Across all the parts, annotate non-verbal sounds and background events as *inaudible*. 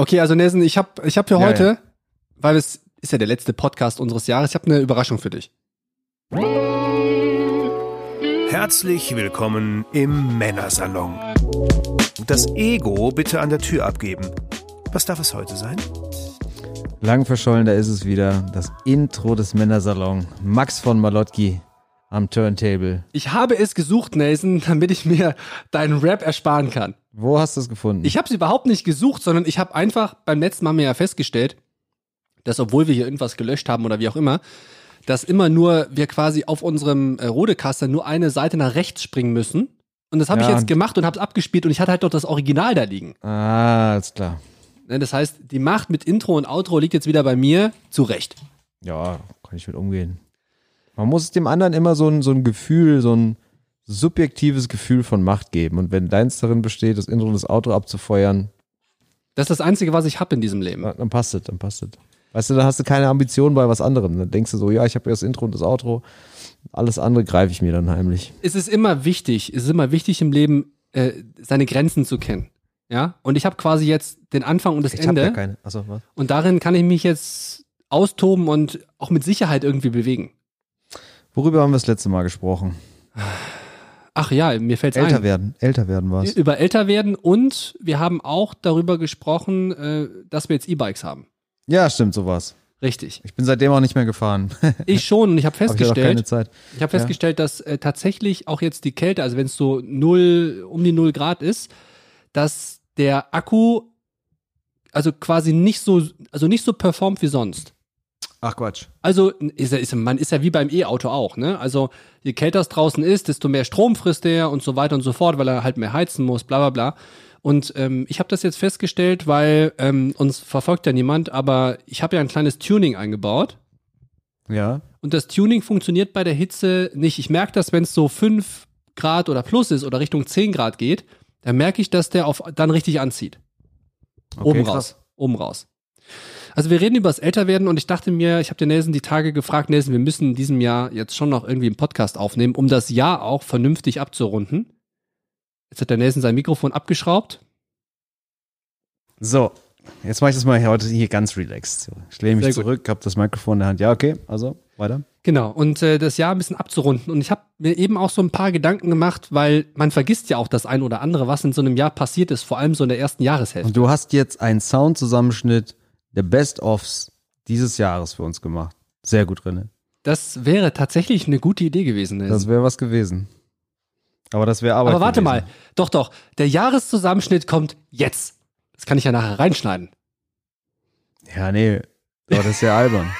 Okay, also Nelson, ich habe ich hab für Ja, heute, ja. weil es ist ja der letzte Podcast unseres Jahres, ich habe eine Überraschung für dich. Herzlich willkommen im Männersalon. Das Ego bitte an der Tür abgeben. Was darf es heute sein? Lang verschollen, da ist es wieder. Das Intro des Männersalon. Max von Malotki am Turntable. Ich habe es gesucht, Nelson, damit ich mir deinen Rap ersparen kann. Wo hast du es gefunden? Ich habe es überhaupt nicht gesucht, sondern ich habe einfach beim letzten Mal mir ja festgestellt, dass obwohl wir hier irgendwas gelöscht haben oder wie auch immer, dass immer nur wir quasi auf unserem äh, Rodecaster nur eine Seite nach rechts springen müssen. Und das habe ich Ja. jetzt gemacht und habe es abgespielt und ich hatte halt doch das Original da liegen. ah, alles klar. Ne, Das heißt, die Macht mit Intro und Outro liegt jetzt wieder bei mir zu Recht. Ja, kann ich mit umgehen. Man muss dem anderen immer so ein, so ein Gefühl, so ein subjektives Gefühl von Macht geben. Und wenn deins darin besteht, das Intro und das Outro abzufeuern, Das ist das Einzige, was ich habe in diesem Leben. dann passt es, dann passt es. Weißt du, dann hast du keine Ambition bei was anderem. Dann denkst du so, ja, ich habe ja das Intro und das Outro. Alles andere greife ich mir dann heimlich. Es ist immer wichtig, es ist immer wichtig im Leben, äh, seine Grenzen zu kennen. Ja, und ich habe quasi jetzt den Anfang und das Ich habe Ende. ja keine. Achso, was? Und darin kann ich mich jetzt austoben und auch mit Sicherheit irgendwie bewegen. Worüber haben wir das letzte Mal gesprochen? Ach ja, mir fällt's Älter ein. werden. Älter werden war es. Über älter werden und wir haben auch darüber gesprochen, äh, dass wir jetzt E-Bikes haben. Ja, stimmt, so war's. Richtig. Ich bin seitdem auch nicht mehr gefahren. Ich schon und ich habe *laughs* Hab ich ja festgestellt, ich habe festgestellt, dass äh, tatsächlich auch jetzt die Kälte, also wenn es so null um die null Grad ist, dass der Akku also quasi nicht so also nicht so performt wie sonst. Ach Quatsch. Also ist, ist, man ist ja wie beim E-Auto auch, ne? Also je kälter es draußen ist, desto mehr Strom frisst er und so weiter und so fort, weil er halt mehr heizen muss, bla bla bla. Und ähm, ich habe das jetzt festgestellt, weil ähm, uns verfolgt ja niemand, aber ich habe ja ein kleines Tuning eingebaut. Ja. Und das Tuning funktioniert bei der Hitze nicht. Ich merke das, wenn es so 5 Grad oder plus ist oder Richtung 10 Grad geht, dann merke ich, dass der auf, dann richtig anzieht. Okay, Oben krass. raus. Oben raus. Also wir reden über das Älterwerden und ich dachte mir, ich habe den Nelson die Tage gefragt, Nelson, wir müssen in diesem Jahr jetzt schon noch irgendwie einen Podcast aufnehmen, um das Jahr auch vernünftig abzurunden. Jetzt hat der Nelson sein Mikrofon abgeschraubt. So, jetzt mache ich das mal heute hier ganz relaxed. Ich lehne mich Sehr zurück, habe das Mikrofon in der Hand. Ja, okay, also weiter. Genau, und äh, das Jahr ein bisschen abzurunden. Und ich habe mir eben auch so ein paar Gedanken gemacht, weil man vergisst ja auch das ein oder andere, was in so einem Jahr passiert ist, vor allem so in der ersten Jahreshälfte. Und du hast jetzt einen Soundzusammenschnitt der Best-ofs dieses Jahres für uns gemacht. Sehr gut, René. Das wäre tatsächlich eine gute Idee gewesen. Das wäre was gewesen. Aber das wäre Arbeit Aber warte gewesen. mal, doch, doch, der Jahreszusammenschnitt kommt jetzt. Das kann ich ja nachher reinschneiden. Ja, nee. Aber das ist ja albern.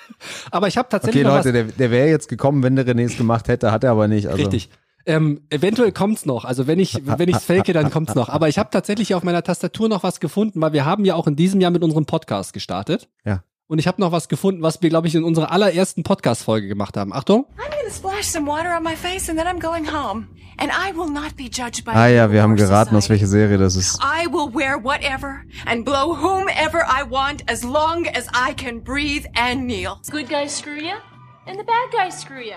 *laughs* Aber ich habe tatsächlich Okay, Leute, der, der wäre jetzt gekommen, wenn der René es gemacht hätte, hat er aber nicht. Also, richtig. Ähm, eventuell kommt's noch. Also wenn ich wenn ich's fake, dann kommt's noch. Aber ich habe tatsächlich auf meiner Tastatur noch was gefunden, weil wir haben ja auch in diesem Jahr mit unserem Podcast gestartet. Ja. Und ich habe noch was gefunden, was wir, glaube ich, in unserer allerersten Podcast-Folge gemacht haben. Achtung. I'm gonna splash some water on my face and then I'm going home. And I will not be judged by Ah ja, wir haben geraten, aus welcher Serie das ist. I will wear whatever and blow whomever I want as long as I can breathe and kneel. good guys screw you, and the bad guys screw you.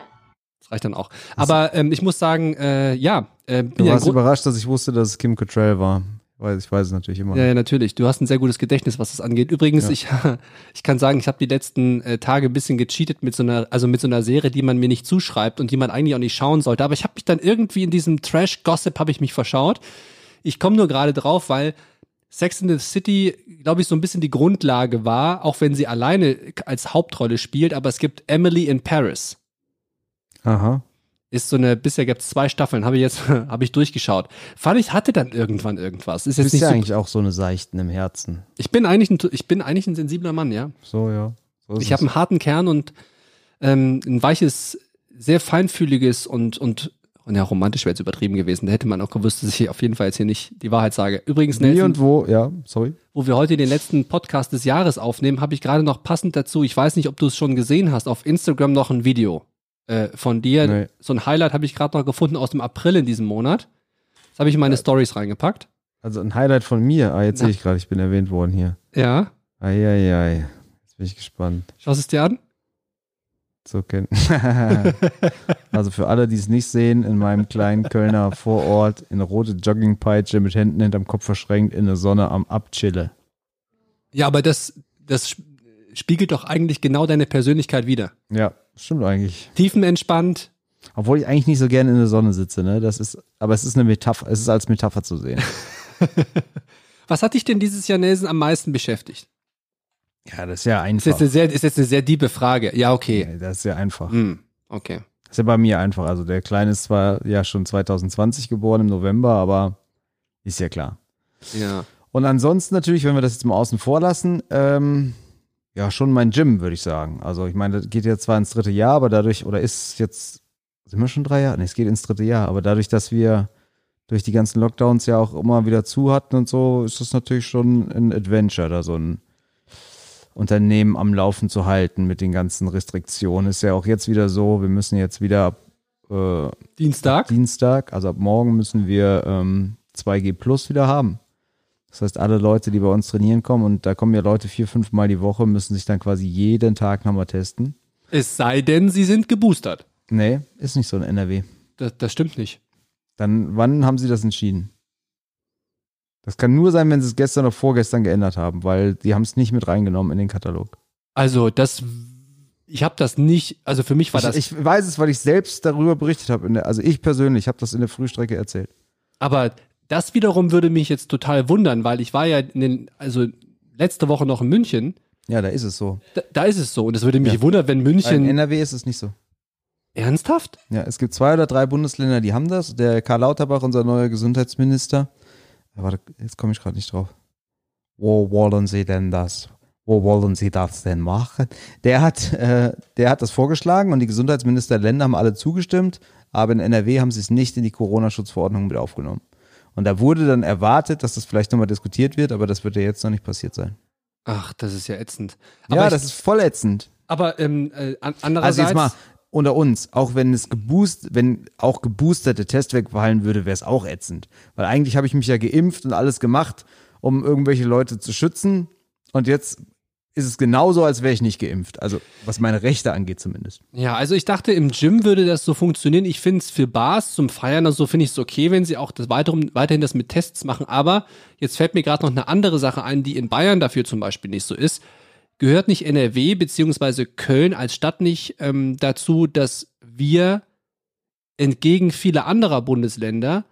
Das reicht dann auch. Aber ähm, ich muss sagen, äh, ja. Äh, Du ja warst Grund- überrascht, dass ich wusste, dass es Kim Cattrall war. Weil ich weiß es natürlich immer. Ja, ja, natürlich. Du hast ein sehr gutes Gedächtnis, was das angeht. Übrigens, ich, *laughs* ich kann sagen, ich habe die letzten äh, Tage ein bisschen gecheatet mit so einer, also mit so einer Serie, die man mir nicht zuschreibt und die man eigentlich auch nicht schauen sollte. Aber ich habe mich dann irgendwie in diesem Trash-Gossip habe ich mich verschaut. Ich komme nur gerade drauf, weil Sex in the City, glaube ich, so ein bisschen die Grundlage war, auch wenn sie alleine als Hauptrolle spielt. Aber es gibt Emily in Paris. Aha. Ist so eine, bisher gibt es zwei Staffeln, habe ich jetzt, *laughs* habe ich durchgeschaut. Fand ich, hatte dann irgendwann irgendwas. Ist jetzt bist nicht ja so, eigentlich auch so eine Seichten im Herzen. ich bin eigentlich ein, ich bin eigentlich ein sensibler Mann, ja. So, ja. So Ich habe einen harten Kern und ähm, ein weiches, sehr feinfühliges und und und ja, romantisch wäre jetzt übertrieben gewesen. Da hätte man auch gewusst, dass ich auf jeden Fall jetzt hier nicht die Wahrheit sage. Übrigens, Wie Nelson, und wo, ja, sorry. wo wir heute den letzten Podcast des Jahres aufnehmen, habe ich gerade noch passend dazu, ich weiß nicht, ob du es schon gesehen hast, auf Instagram noch ein Video äh, von dir. Nee. So ein Highlight habe ich gerade noch gefunden aus dem April in diesem Monat. Das habe ich in meine Stories reingepackt. Also ein Highlight von mir. Ah, jetzt sehe ich gerade, ich bin erwähnt worden hier. Ja, Eieiei. Jetzt bin ich gespannt. schaust es dir an? So kennen. *laughs* also für alle, die es nicht sehen, in meinem kleinen Kölner Vorort in rote Joggingpeitsche mit Händen hinterm Kopf verschränkt in der Sonne am Abchille. Ja, aber das, das spiegelt doch eigentlich genau deine Persönlichkeit wider. Ja, stimmt eigentlich. Tiefenentspannt. Obwohl ich eigentlich nicht so gerne in der Sonne sitze, ne? Das ist, aber es ist eine Metapher, es ist als Metapher zu sehen. *laughs* Was hat dich denn dieses Jahr, Nelson, am meisten beschäftigt? Ja, das ist ja Ist einfach. jetzt eine sehr, ist jetzt eine sehr diebe Frage. Ja, okay. Nee, Das ist ja einfach. Hm, okay. Das ist ja bei mir einfach. Also der Kleine ist zwar ja schon 2020 geboren im November, aber ist ja klar. Ja. Und ansonsten natürlich, wenn wir das jetzt mal außen vor lassen, ähm, ja, schon mein Gym, würde ich sagen. Also ich meine, das geht jetzt zwar ins dritte Jahr, aber dadurch, oder ist jetzt, sind wir schon drei Jahre? Nee, es geht ins dritte Jahr, aber dadurch, dass wir durch die ganzen Lockdowns ja auch immer wieder zu hatten und so, ist das natürlich schon ein Adventure, da so ein Unternehmen am Laufen zu halten mit den ganzen Restriktionen. Ist ja auch jetzt wieder so, wir müssen jetzt wieder ab äh, Dienstag? Dienstag, also ab morgen müssen wir ähm, 2G Plus wieder haben. Das heißt, alle Leute, die bei uns trainieren kommen, und da kommen ja Leute vier, fünf Mal die Woche, müssen sich dann quasi jeden Tag nochmal testen. Es sei denn, sie sind geboostert. Nee, ist nicht so in NRW. Das, das stimmt nicht. Dann, wann haben sie das entschieden? Das kann nur sein, wenn sie es gestern oder vorgestern geändert haben, weil die haben es nicht mit reingenommen in den Katalog. Also, das, ich habe das nicht, also für mich war das, ich, ich weiß es, weil ich selbst darüber berichtet habe. Also ich persönlich habe das in der Frühstrecke erzählt. aber das wiederum würde mich jetzt total wundern, weil ich war ja in den, also letzte Woche noch in München, Ja, da ist es so. da, da ist es so und es würde mich Ja. wundern, wenn In München, NRW ist es nicht so. ernsthaft? Ja, es gibt zwei oder drei Bundesländer, die haben das. Der Karl Lauterbach, unser neuer Gesundheitsminister. Warte, jetzt komme ich gerade nicht drauf. Wo wollen Sie denn das? Wo wollen Sie das denn machen? Der hat, äh, der hat das vorgeschlagen und die Gesundheitsminister der Länder haben alle zugestimmt, aber in NRW haben sie es nicht in die Corona-Schutzverordnung mit aufgenommen. Und da wurde dann erwartet, dass das vielleicht nochmal diskutiert wird, aber das wird ja jetzt noch nicht passiert sein. Ach, das ist ja ätzend. Aber ja, ich, das ist voll ätzend. aber ähm, äh, an- Also andererseits, jetzt mal unter uns, auch wenn es geboost, wenn auch geboosterte Test wegfallen würde, wäre es auch ätzend. Weil eigentlich habe ich mich ja geimpft und alles gemacht, um irgendwelche Leute zu schützen. Und jetzt ist es genauso, als wäre ich nicht geimpft. Also was meine Rechte angeht zumindest. Ja, also ich dachte, im Gym würde das so funktionieren. Ich finde es für Bars zum Feiern und so finde ich es okay, wenn sie auch das weiterhin, weiterhin das mit Tests machen. Aber jetzt fällt mir gerade noch eine andere Sache ein, die in Bayern dafür zum Beispiel nicht so ist. Gehört nicht NRW beziehungsweise Köln als Stadt nicht ähm, dazu, dass wir entgegen vieler anderer Bundesländer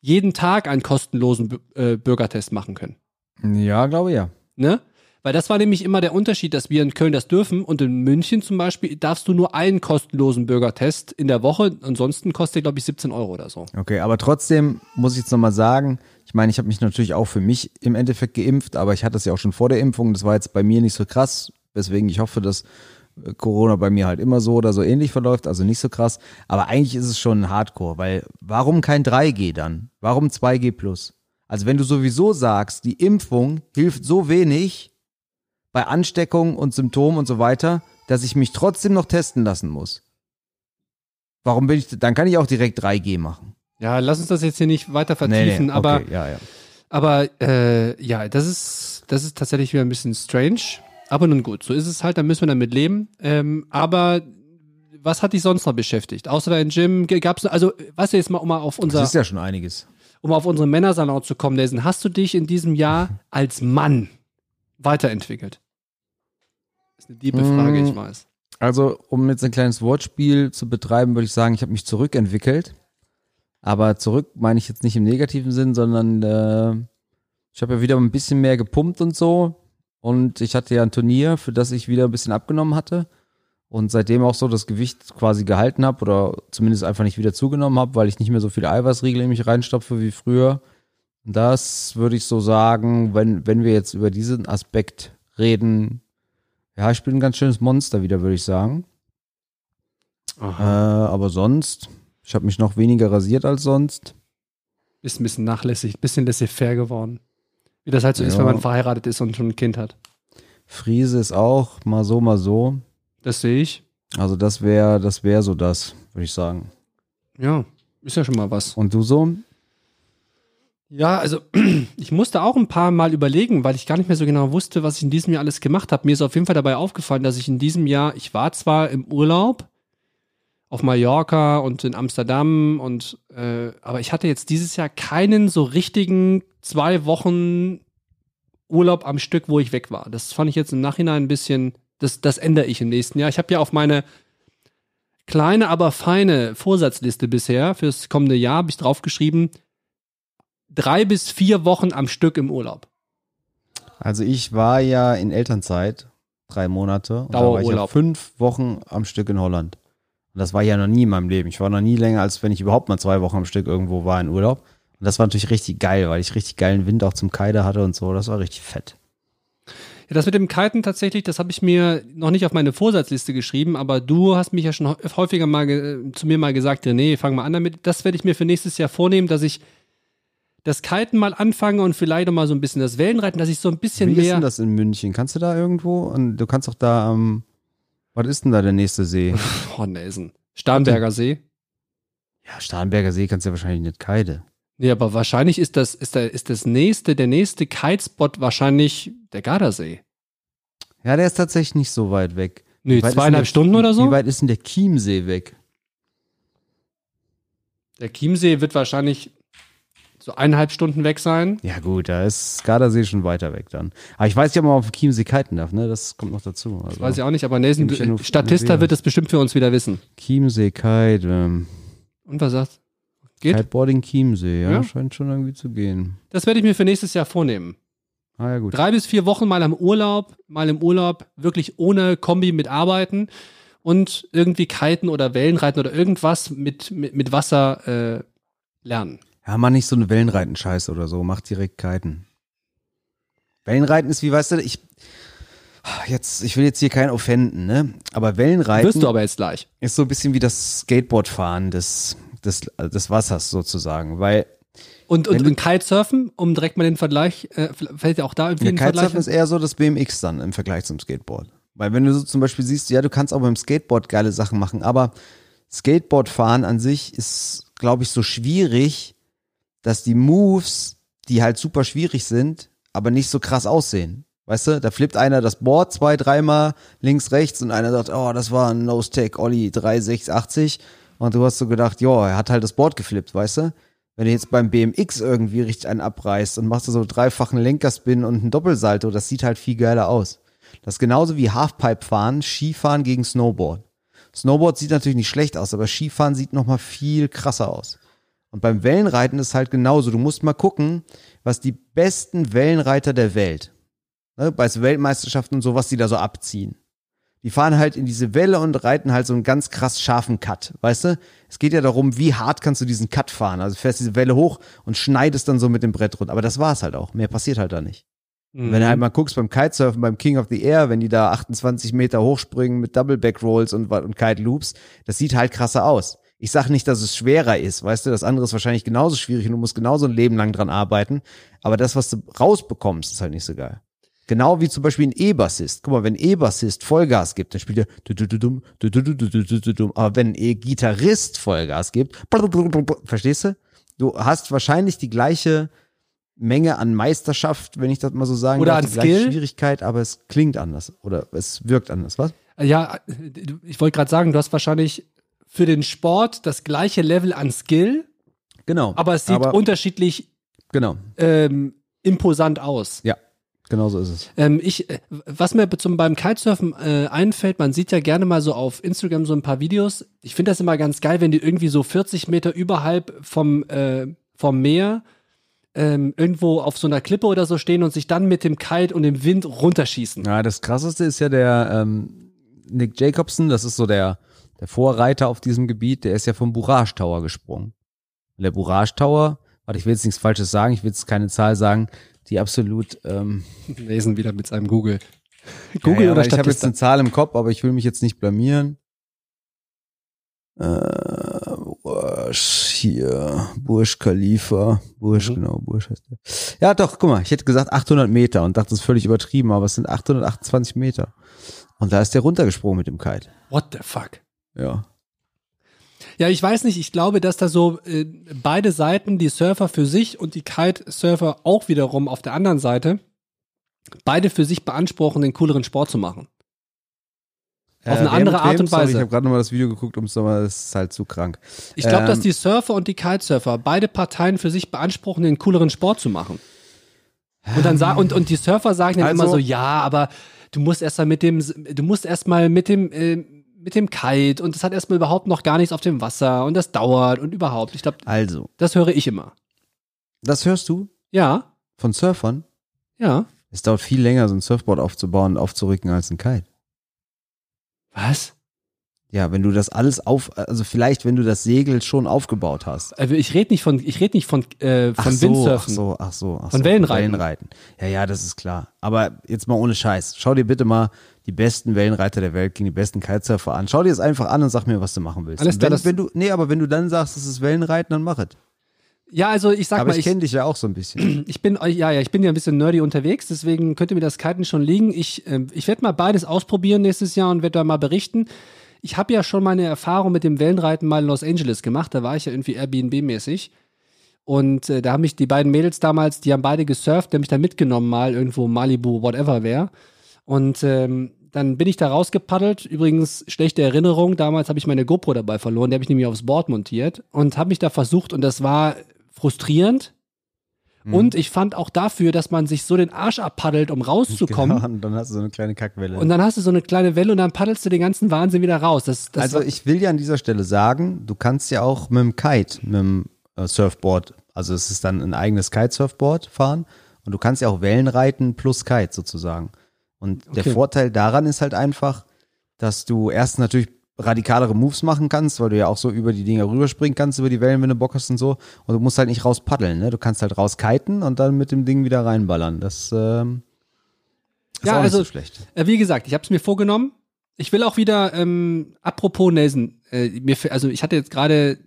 jeden Tag einen kostenlosen Bü- äh, Bürgertest machen können? Ja, glaube ja. Ne? Weil das war nämlich immer der Unterschied, dass wir in Köln das dürfen und in München zum Beispiel darfst du nur einen kostenlosen Bürgertest in der Woche. Ansonsten kostet glaube ich, 17 Euro oder so. Okay, aber trotzdem muss ich jetzt nochmal sagen, ich meine, ich habe mich natürlich auch für mich im Endeffekt geimpft, aber ich hatte es ja auch schon vor der Impfung. Das war jetzt bei mir nicht so krass, weswegen ich hoffe, dass äh, Corona bei mir halt immer so oder so ähnlich verläuft, also nicht so krass. Aber eigentlich ist es schon Hardcore, weil warum kein 3G dann? Warum 2G plus? Also wenn du sowieso sagst, die Impfung hilft so wenig bei Ansteckung und Symptomen und so weiter, dass ich mich trotzdem noch testen lassen muss. Warum bin ich, dann kann ich auch direkt 3G machen. Ja, lass uns das jetzt hier nicht weiter vertiefen, aber, okay, ja, ja. aber äh, ja, das ist, das ist tatsächlich wieder ein bisschen strange. Aber nun gut, so ist es halt, da müssen wir damit leben. Ähm, aber was hat dich sonst noch beschäftigt? Außer dein Gym gab es, also was jetzt mal, um mal auf unser, Das ist ja schon einiges. um auf unseren Männersalon zu kommen, Nelson, hast du dich in diesem Jahr *laughs* als Mann weiterentwickelt? Ist eine diebe Frage, Mm. ich weiß. Also, um jetzt ein kleines Wortspiel zu betreiben, würde ich sagen, ich habe mich zurückentwickelt. Aber zurück meine ich jetzt nicht im negativen Sinn, sondern äh, ich habe ja wieder ein bisschen mehr gepumpt und so. Und ich hatte ja ein Turnier, für das ich wieder ein bisschen abgenommen hatte. Und seitdem auch so das Gewicht quasi gehalten habe oder zumindest einfach nicht wieder zugenommen habe, weil ich nicht mehr so viele Eiweißriegel in mich reinstopfe wie früher. Das würde ich so sagen, wenn, wenn wir jetzt über diesen Aspekt reden, ja, ich bin ein ganz schönes Monster wieder, würde ich sagen. Äh, aber sonst, ich habe mich noch weniger rasiert als sonst. Ist ein bisschen nachlässig, ein bisschen laissez-faire geworden. Wie das halt so ist, Ja. wenn man verheiratet ist und schon ein Kind hat. Friese ist auch mal so, mal so. Das sehe ich. Also das wäre, das wäre so das, würde ich sagen. Ja, ist ja schon mal was. Und du so? Ja, also *clears throat* ich musste auch ein paar Mal überlegen, weil ich gar nicht mehr so genau wusste, was ich in diesem Jahr alles gemacht habe. Mir ist auf jeden Fall dabei aufgefallen, dass ich in diesem Jahr, ich war zwar im Urlaub auf Mallorca und in Amsterdam und äh, aber ich hatte jetzt dieses Jahr keinen so richtigen zwei Wochen Urlaub am Stück, wo ich weg war. Das fand ich jetzt im Nachhinein ein bisschen, das, das ändere ich im nächsten Jahr. Ich habe ja auf meine kleine, aber feine Vorsatzliste bisher fürs kommende Jahr habe ich draufgeschrieben, drei bis vier Wochen am Stück im Urlaub. Also ich war ja in Elternzeit, drei Monate. Und da war ich ja fünf Wochen am Stück in Holland. Und das war ja noch nie in meinem Leben. Ich war noch nie länger, als wenn ich überhaupt mal zwei Wochen am Stück irgendwo war in Urlaub. Und das war natürlich richtig geil, weil ich richtig geilen Wind auch zum Kite hatte und so. Das war richtig fett. Ja, das mit dem Kiten tatsächlich, das habe ich mir noch nicht auf meine Vorsatzliste geschrieben, aber du hast mich ja schon hä- häufiger mal zu mir mal gesagt, René, fang mal an damit. Das werde ich mir für nächstes Jahr vornehmen, dass ich das Kiten mal anfange und vielleicht auch mal so ein bisschen das Wellenreiten, dass ich so ein bisschen Wie ist mehr. denn das in München? Kannst du da irgendwo? Und du kannst doch da am, was ist denn da der nächste See? *laughs* Oh, Nelson. Starnberger See. ja, Starnberger See kannst du ja wahrscheinlich nicht kite. Nee, aber wahrscheinlich ist das, ist der, ist das nächste, der nächste Kitespot wahrscheinlich der Gardasee. Ja, der ist tatsächlich nicht so weit weg. Nee, Wie weit ist zweieinhalb der- Stunden oder so? Wie weit ist denn der Chiemsee weg? Der Chiemsee wird wahrscheinlich so eineinhalb Stunden weg sein. Ja gut, da ist Gardasee schon weiter weg dann. Aber ich weiß nicht, ob man auf dem Chiemsee kiten darf, ne? Das kommt noch dazu. Also, Das weiß ich auch nicht, aber Nelson, Statista wird das bestimmt für uns wieder wissen. Chiemsee Kite, ähm, Und was sagst Geht? Kiteboarding Chiemsee, ja, Ja? scheint schon irgendwie zu gehen. Das werde ich mir für nächstes Jahr vornehmen. Ah ja gut. Drei bis vier Wochen mal am Urlaub, mal im Urlaub, wirklich ohne Kombi mit arbeiten und irgendwie kiten oder Wellenreiten oder irgendwas mit, mit, mit Wasser äh, lernen. Ja, mach nicht so eine Wellenreiten-Scheiße oder so, mach direkt Kiten. Wellenreiten ist wie, weißt du, ich jetzt, ich will jetzt hier keinen offenden, ne? Aber Wellenreiten Wirst du aber jetzt gleich. ist so ein bisschen wie das Skateboardfahren des, des, des Wassers sozusagen, weil Und, und, du- und Kitesurfen, um direkt mal den Vergleich, äh, fällt dir auch da irgendwie Ja, ein Vergleich? Kitesurfen ist eher so das BMX dann im Vergleich zum Skateboard. Weil wenn du so zum Beispiel siehst, ja, du kannst auch beim Skateboard geile Sachen machen, aber Skateboardfahren an sich ist, glaube ich, so schwierig, dass die Moves, die halt super schwierig sind, aber nicht so krass aussehen. Weißt du, da flippt einer das Board zwei, dreimal links, rechts und einer sagt, oh, das war ein Nose-Tag Ollie 3680 und du hast so gedacht, ja, er hat halt das Board geflippt, weißt du? Wenn du jetzt beim BMX irgendwie richtig einen abreißt und machst du so dreifachen Lenkerspin und einen Doppelsalto, das sieht halt viel geiler aus. Das ist genauso wie Halfpipe fahren, Skifahren gegen Snowboard. Snowboard sieht natürlich nicht schlecht aus, aber Skifahren sieht noch mal viel krasser aus. Und beim Wellenreiten ist halt genauso. Du musst mal gucken, was die besten Wellenreiter der Welt, ne, bei Weltmeisterschaften und so, was die da so abziehen. Die fahren halt in diese Welle und reiten halt so einen ganz krass scharfen Cut, weißt du? Es geht ja darum, wie hart kannst du diesen Cut fahren. Also du fährst diese Welle hoch und schneidest dann so mit dem Brett runter. Aber das war's halt auch. Mehr passiert halt da nicht. Mhm. Wenn du halt mal guckst beim Kitesurfen, beim King of the Air, wenn die da 28 Meter hochspringen mit Double Back Rolls und, und Kite Loops, das sieht halt krasser aus. Ich sag nicht, dass es schwerer ist, weißt du, das andere ist wahrscheinlich genauso schwierig und du musst genauso ein Leben lang dran arbeiten, aber das, was du rausbekommst, ist halt nicht so geil. Genau wie zum Beispiel ein E-Bassist. Guck mal, wenn ein E-Bassist Vollgas gibt, dann spielt er aber wenn ein E-Gitarrist Vollgas gibt, verstehst du? Du hast wahrscheinlich die gleiche Menge an Meisterschaft, wenn ich das mal so sagen Oder darf, an die gleiche Skill. Schwierigkeit, aber es klingt anders oder es wirkt anders, was? Ja, ich wollte gerade sagen, du hast wahrscheinlich für den Sport das gleiche Level an Skill, Genau. aber es sieht unterschiedlich genau. ähm, imposant aus. Ja, genau so ist es. Ähm, ich, äh, was mir zum, beim Kitesurfen äh, einfällt, man sieht ja gerne mal so auf Instagram so ein paar Videos. Ich finde das immer ganz geil, wenn die irgendwie so 40 Meter überhalb vom, äh, vom Meer ähm, irgendwo auf so einer Klippe oder so stehen und sich dann mit dem Kite und dem Wind runterschießen. Ja, das krasseste ist ja der ähm, Nick Jacobson, das ist so der, der Vorreiter auf diesem Gebiet, der ist ja vom Burage Tower gesprungen. Und der Burage Tower, warte, ich will jetzt nichts Falsches sagen, ich will jetzt keine Zahl sagen, die absolut ähm, *laughs* Lesen wieder mit seinem Google. Ja, Google ja, oder weil Ich habe jetzt eine Zahl im Kopf, aber ich will mich jetzt nicht blamieren. Äh, Bursch, hier, Bursch Khalifa. Bursch, Mhm. genau, Bursch heißt der. Ja, doch, guck mal, ich hätte gesagt 800 Meter und dachte, das ist völlig übertrieben, aber es sind 828 Meter. Und da ist der runtergesprungen mit dem Kite. What the fuck? Ja. Ja, ich weiß nicht, ich glaube, dass da so äh, beide Seiten, die Surfer für sich und die Kitesurfer auch wiederum auf der anderen Seite, beide für sich beanspruchen, den cooleren Sport zu machen. Auf eine andere Art und Sorry, Weise. ich habe gerade nochmal das Video geguckt, um es nochmal, das ist halt zu krank. Ich glaube, dass Ähm, die Surfer und die Kitesurfer beide Parteien für sich beanspruchen, den cooleren Sport zu machen. Und dann sagen, und, und die Surfer sagen dann Also- immer so, ja, aber du musst erst mal mit dem, du musst erst mal mit dem, äh, mit dem Kite und das hat erstmal überhaupt noch gar nichts auf dem Wasser und das dauert und überhaupt. Ich glaube, Also, das höre ich immer. das hörst du Ja, von Surfern? ja. Es dauert viel länger, so ein Surfboard aufzubauen und aufzurücken als ein Kite. Was? Ja, wenn du das alles auf, also vielleicht, wenn du das Segel schon aufgebaut hast. Also ich rede nicht von, ich rede nicht von, äh, von ach so, Windsurfen. Ach so, ach so, ach Von so, Wellenreiten. Wellenreiten. Ja, ja, das ist klar. Aber jetzt mal ohne Scheiß. Schau dir bitte mal die besten Wellenreiter der Welt gegen die besten Kitesurfer an. Schau dir das einfach an und sag mir, was du machen willst. Alles klar, wenn, wenn du, nee, aber wenn du dann sagst, das ist Wellenreiten, dann mach es. Ja, also ich sag Aber mal, ich kenne dich ja auch so ein bisschen. *clears throat* ich bin, ja, ja, ich bin ja ein bisschen nerdy unterwegs, deswegen könnte mir das Kiten schon liegen. Ich, ähm, ich werde mal beides ausprobieren nächstes Jahr und werde da mal berichten. Ich habe ja schon meine Erfahrung mit dem Wellenreiten mal in Los Angeles gemacht. Da war ich ja irgendwie Airbnb-mäßig. Und äh, da haben mich die beiden Mädels damals, die haben beide gesurft, die haben mich da mitgenommen, mal irgendwo Malibu, whatever wer. Und ähm, dann bin ich da rausgepaddelt. Übrigens, schlechte Erinnerung, damals habe ich meine GoPro dabei verloren, die habe ich nämlich aufs Board montiert und habe mich da versucht und das war frustrierend. Und ich fand auch dafür, dass man sich so den Arsch abpaddelt, um rauszukommen. Genau, und *laughs* dann hast du so eine kleine Kackwelle. Und dann hast du so eine kleine Welle und dann paddelst du den ganzen Wahnsinn wieder raus. Das, das also ich will ja an dieser Stelle sagen, du kannst ja auch mit dem Kite, mit dem äh, Surfboard, also es ist dann ein eigenes Kitesurfboard fahren und du kannst ja auch Wellen reiten plus Kite sozusagen. Und der Okay. Vorteil daran ist halt einfach, dass du erst natürlich radikalere Moves machen kannst, weil du ja auch so über die Dinger rüberspringen kannst, über die Wellen, wenn du Bock hast und so. Und du musst halt nicht raus paddeln, ne? Du kannst halt raus kiten und dann mit dem Ding wieder reinballern. Das ähm, ist Ja, auch also- nicht so schlecht. Äh, wie gesagt, ich habe es mir vorgenommen. Ich will auch wieder, ähm, apropos Nelson, äh, mir, also ich hatte jetzt gerade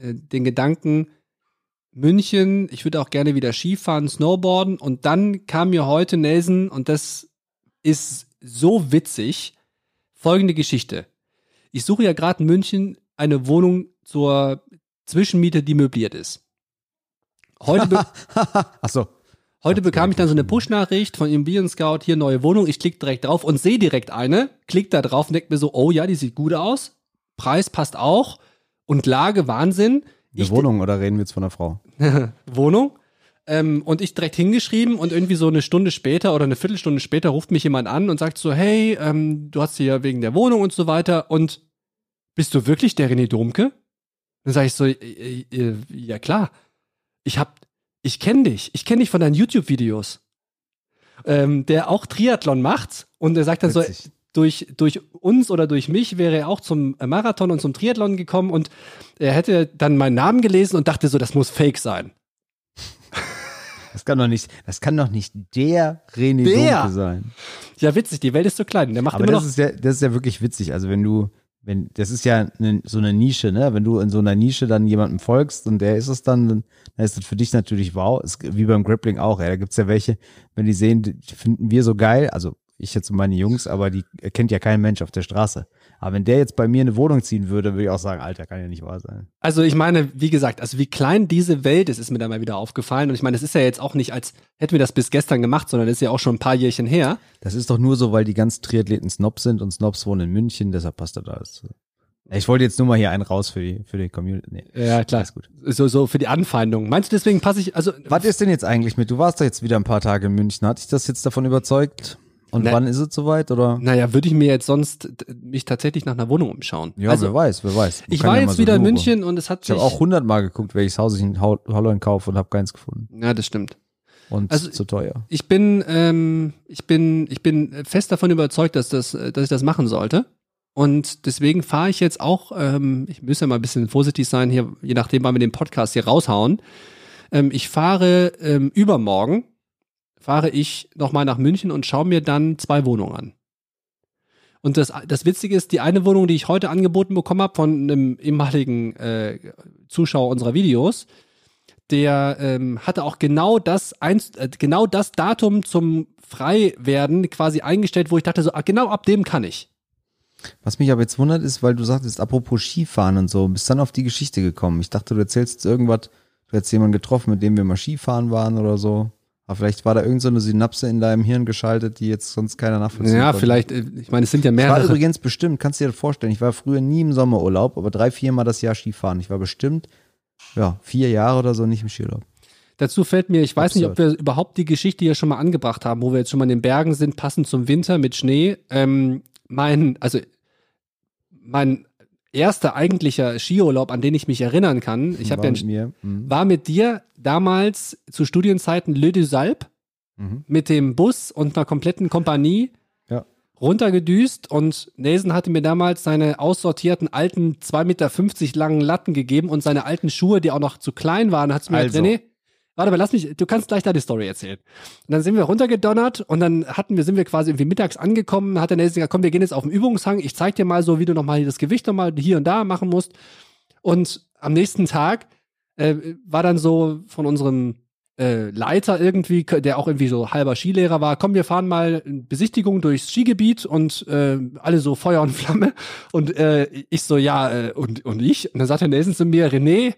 äh, den Gedanken, München, ich würde auch gerne wieder Skifahren, Snowboarden und dann kam mir heute Nelson und das ist so witzig. Folgende Geschichte. Ich suche ja gerade in München eine Wohnung zur Zwischenmiete, die möbliert ist. Heute, be *laughs* so. Heute bekam ich dann so eine Push-Nachricht von Immobilien Scout, hier neue Wohnung. Ich klicke direkt drauf und sehe direkt eine, klick da drauf und denke mir so, oh ja, die sieht gut aus. Preis passt auch. Und Lage, Wahnsinn. Eine Ich- Wohnung oder reden wir jetzt von einer Frau? *laughs* Wohnung. Ähm, und ich direkt hingeschrieben und irgendwie so eine Stunde später oder eine Viertelstunde später ruft mich jemand an und sagt so, hey, ähm, du hast hier wegen der Wohnung und so weiter und bist du wirklich der René Domke? Dann sage ich so, äh, äh, ja klar. Ich hab, ich kenne dich. Ich kenne dich von deinen YouTube-Videos. Ähm, der auch Triathlon macht und er sagt dann so, Witzig. durch, durch uns oder durch mich wäre er auch zum Marathon und zum Triathlon gekommen und er hätte dann meinen Namen gelesen und dachte so, das muss fake sein. Das kann doch nicht, das kann doch nicht der René Der? Dunke sein. Ja, witzig, die Welt ist so klein. Der macht Aber immer das noch. ist ja, das ist ja wirklich witzig. Also wenn du, wenn, das ist ja eine, so eine Nische, ne? Wenn du in so einer Nische dann jemandem folgst und der ist es dann, dann ist das für dich natürlich wow. Ist wie beim Grappling auch, ja. Da gibt's ja welche, wenn die sehen, die finden wir so geil, also ich jetzt und meine Jungs, aber die kennt ja kein Mensch auf der Straße. Aber wenn der jetzt bei mir eine Wohnung ziehen würde, würde ich auch sagen, Alter, kann ja nicht wahr sein. Also ich meine, wie gesagt, also wie klein diese Welt ist, ist mir da mal wieder aufgefallen. Und ich meine, es ist ja jetzt auch nicht, als hätten wir das bis gestern gemacht, sondern das ist ja auch schon ein paar Jährchen her. Das ist doch nur so, weil die ganzen Triathleten Snobs sind und Snobs wohnen in München, deshalb passt das alles. Ja, Ich wollte jetzt nur mal hier einen raus für die, für die Community. Nee. Ja, klar. Alles gut. So, so für die Anfeindung. Meinst du, deswegen passe ich, also. Was ist denn jetzt eigentlich mit? Du warst doch jetzt wieder ein paar Tage in München. Hat dich das jetzt davon überzeugt? Und Ne. wann ist es soweit? Oder? Naja, würde ich mir jetzt sonst mich tatsächlich nach einer Wohnung umschauen. Ja, also, wer weiß, wer weiß. Man ich war ja jetzt so wieder in. München und es hat Ich sich. habe auch hundertmal geguckt, welches Haus ich in Hol- Holland kaufe und habe keins gefunden. Ja, das stimmt. Und Also- zu teuer. Ich bin, ähm, ich bin, ich bin fest davon überzeugt, dass das, äh, dass ich das machen sollte. Und deswegen fahre ich jetzt auch, ähm, ich muss ja mal ein bisschen vorsichtig sein hier, je nachdem, wann wir den Podcast hier raushauen. Ähm, ich fahre ähm, übermorgen, fahre ich nochmal nach München und schaue mir dann zwei Wohnungen an. Und das, das Witzige ist, die eine Wohnung, die ich heute angeboten bekommen habe von einem ehemaligen äh, Zuschauer unserer Videos, der ähm, hatte auch genau das, eins, äh, genau das Datum zum Freiwerden quasi eingestellt, wo ich dachte, so, ah, genau ab dem kann ich. Was mich aber jetzt wundert, ist, weil du sagtest, apropos Skifahren und so, bist dann auf die Geschichte gekommen. Ich dachte, du erzählst jetzt irgendwas, du hättest jemanden getroffen, mit dem wir mal Skifahren waren oder so. Aber vielleicht war da irgend so eine Synapse in deinem Hirn geschaltet, die jetzt sonst keiner nachvollziehen Ja, konnte. vielleicht, äh, ich meine, es sind ja Ich war mehrere. übrigens bestimmt, kannst du dir das vorstellen, ich war früher nie im Sommerurlaub, aber drei, vier Mal das Jahr Skifahren. Ich war bestimmt, ja, vier Jahre oder so nicht im Skiurlaub. Dazu fällt mir, ich weiß nicht, ob Absurd. wir überhaupt die Geschichte hier schon mal angebracht haben, wo wir jetzt schon mal in den Bergen sind, passend zum Winter mit Schnee. Ähm, mein, also mein erster eigentlicher Skiurlaub, an den ich mich erinnern kann, ich habe War ja mit mir. Mhm. war mit dir damals zu Studienzeiten Le du Salp Mhm. mit dem Bus und einer kompletten Kompanie Ja. runtergedüst und Nelson hatte mir damals seine aussortierten alten 2,50 Meter langen Latten gegeben und seine alten Schuhe, die auch noch zu klein waren, hat mir Also. gesagt, René, warte mal, lass mich, du kannst gleich deine Story erzählen. Und dann sind wir runtergedonnert und dann hatten wir, sind wir quasi irgendwie mittags angekommen, hat der Nelson gesagt, komm, wir gehen jetzt auf den Übungshang, ich zeig dir mal so, wie du nochmal das Gewicht nochmal hier und da machen musst. Und am nächsten Tag äh, war dann so von unserem äh, Leiter irgendwie, der auch irgendwie so halber Skilehrer war, komm, wir fahren mal Besichtigung durchs Skigebiet und äh, alle so Feuer und Flamme. Und äh, ich so, ja, äh, und, und ich? Und dann sagte Nelson zu mir, René,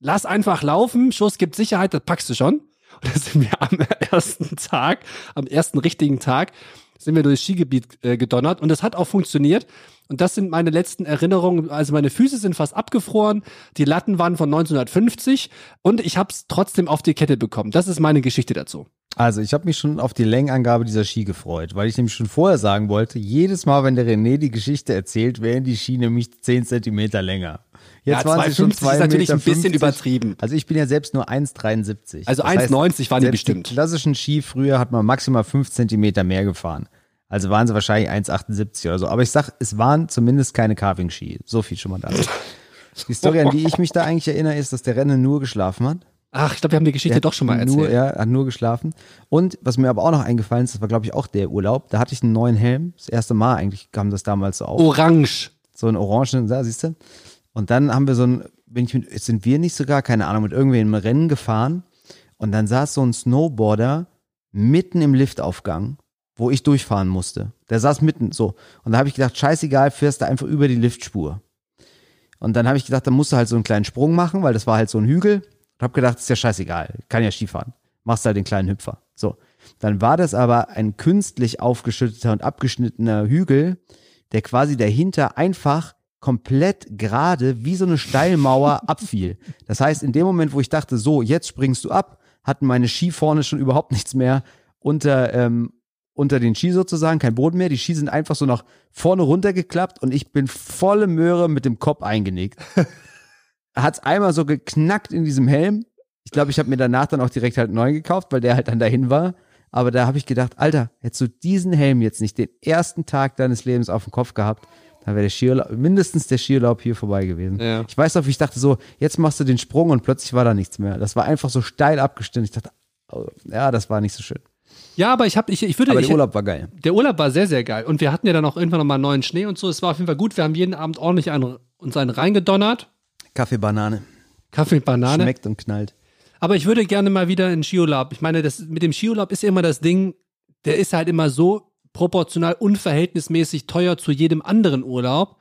lass einfach laufen, Schuss gibt Sicherheit, das packst du schon. Und dann sind wir am ersten Tag, am ersten richtigen Tag, sind wir durchs Skigebiet äh, gedonnert und das hat auch funktioniert. Und das sind meine letzten Erinnerungen. Also meine Füße sind fast abgefroren, die Latten waren von 1950 und ich habe es trotzdem auf die Kette bekommen. Das ist meine Geschichte dazu. Also ich habe mich schon auf die Längenangabe dieser Ski gefreut, weil ich nämlich schon vorher sagen wollte, jedes Mal, wenn der René die Geschichte erzählt, wären die Ski nämlich 10 Zentimeter länger. Jetzt Ja, waren sie schon 2,50 ist natürlich ein 2,50 bisschen übertrieben. Also ich bin ja selbst nur 1,73. Also Das heißt, 1,90 waren die bestimmt. Die klassischen Ski früher hat man maximal 5 Zentimeter mehr gefahren. Also waren sie wahrscheinlich 1,78 oder so. Aber ich sag, es waren zumindest keine Carving-Ski. So viel schon mal da. Die Story, an die ich mich da eigentlich erinnere, ist, dass der Renner nur geschlafen hat. Ach, ich glaube, wir haben die Geschichte Der doch schon mal hat nur, erzählt. Ja, hat nur geschlafen. Und was mir aber auch noch eingefallen ist, das war glaube ich auch der Urlaub, da hatte ich einen neuen Helm. Das erste Mal eigentlich kam das damals so auf. Orange. So einen orangen, da siehst du. Und dann haben wir so ein, bin ich mit, sind wir nicht sogar, keine Ahnung, mit irgendwem im Rennen gefahren. Und dann saß so ein Snowboarder mitten im Liftaufgang, wo ich durchfahren musste. Der saß mitten so. Und da habe ich gedacht, scheißegal, fährst du einfach über die Liftspur. Und dann habe ich gedacht, da musst du halt so einen kleinen Sprung machen, weil das war halt so ein Hügel. Und habe gedacht, ist ja scheißegal, kann ja Skifahren. Machst halt den kleinen Hüpfer. So. Dann war das aber ein künstlich aufgeschütteter und abgeschnittener Hügel, der quasi dahinter einfach komplett gerade wie so eine Steilmauer *laughs* abfiel. Das heißt, in dem Moment, wo ich dachte, so, jetzt springst du ab, hatten meine Ski vorne schon überhaupt nichts mehr unter, ähm, unter den Ski sozusagen, kein Boden mehr. Die Ski sind einfach so nach vorne runtergeklappt und ich bin volle Möhre mit dem Kopf eingenickt. *laughs* Hat's einmal so geknackt in diesem Helm. Ich glaube, ich habe mir danach dann auch direkt halt einen neuen gekauft, weil der halt dann dahin war. Aber da habe ich gedacht, Alter, hättest du diesen Helm jetzt nicht den ersten Tag deines Lebens auf dem Kopf gehabt, dann wäre der Skiurlaub, mindestens der Skiurlaub hier vorbei gewesen. Ja. Ich weiß noch, wie ich dachte so, jetzt machst du den Sprung und plötzlich war da nichts mehr. Das war einfach so steil abgestimmt. Ich dachte, oh, ja, das war nicht so schön. Ja, aber ich habe, ich, ich würde, Aber ich, der Urlaub war geil. der Urlaub war sehr, sehr geil. Und wir hatten ja dann auch irgendwann nochmal neuen Schnee und so. Es war auf jeden Fall gut. Wir haben jeden Abend ordentlich einen, uns einen reingedonnert. Kaffee, Banane. Kaffee Banane. Schmeckt und knallt. Aber ich würde gerne mal wieder in Skiurlaub. Ich meine, das, mit dem Skiurlaub ist ja immer das Ding, der ist halt immer so proportional unverhältnismäßig teuer zu jedem anderen Urlaub,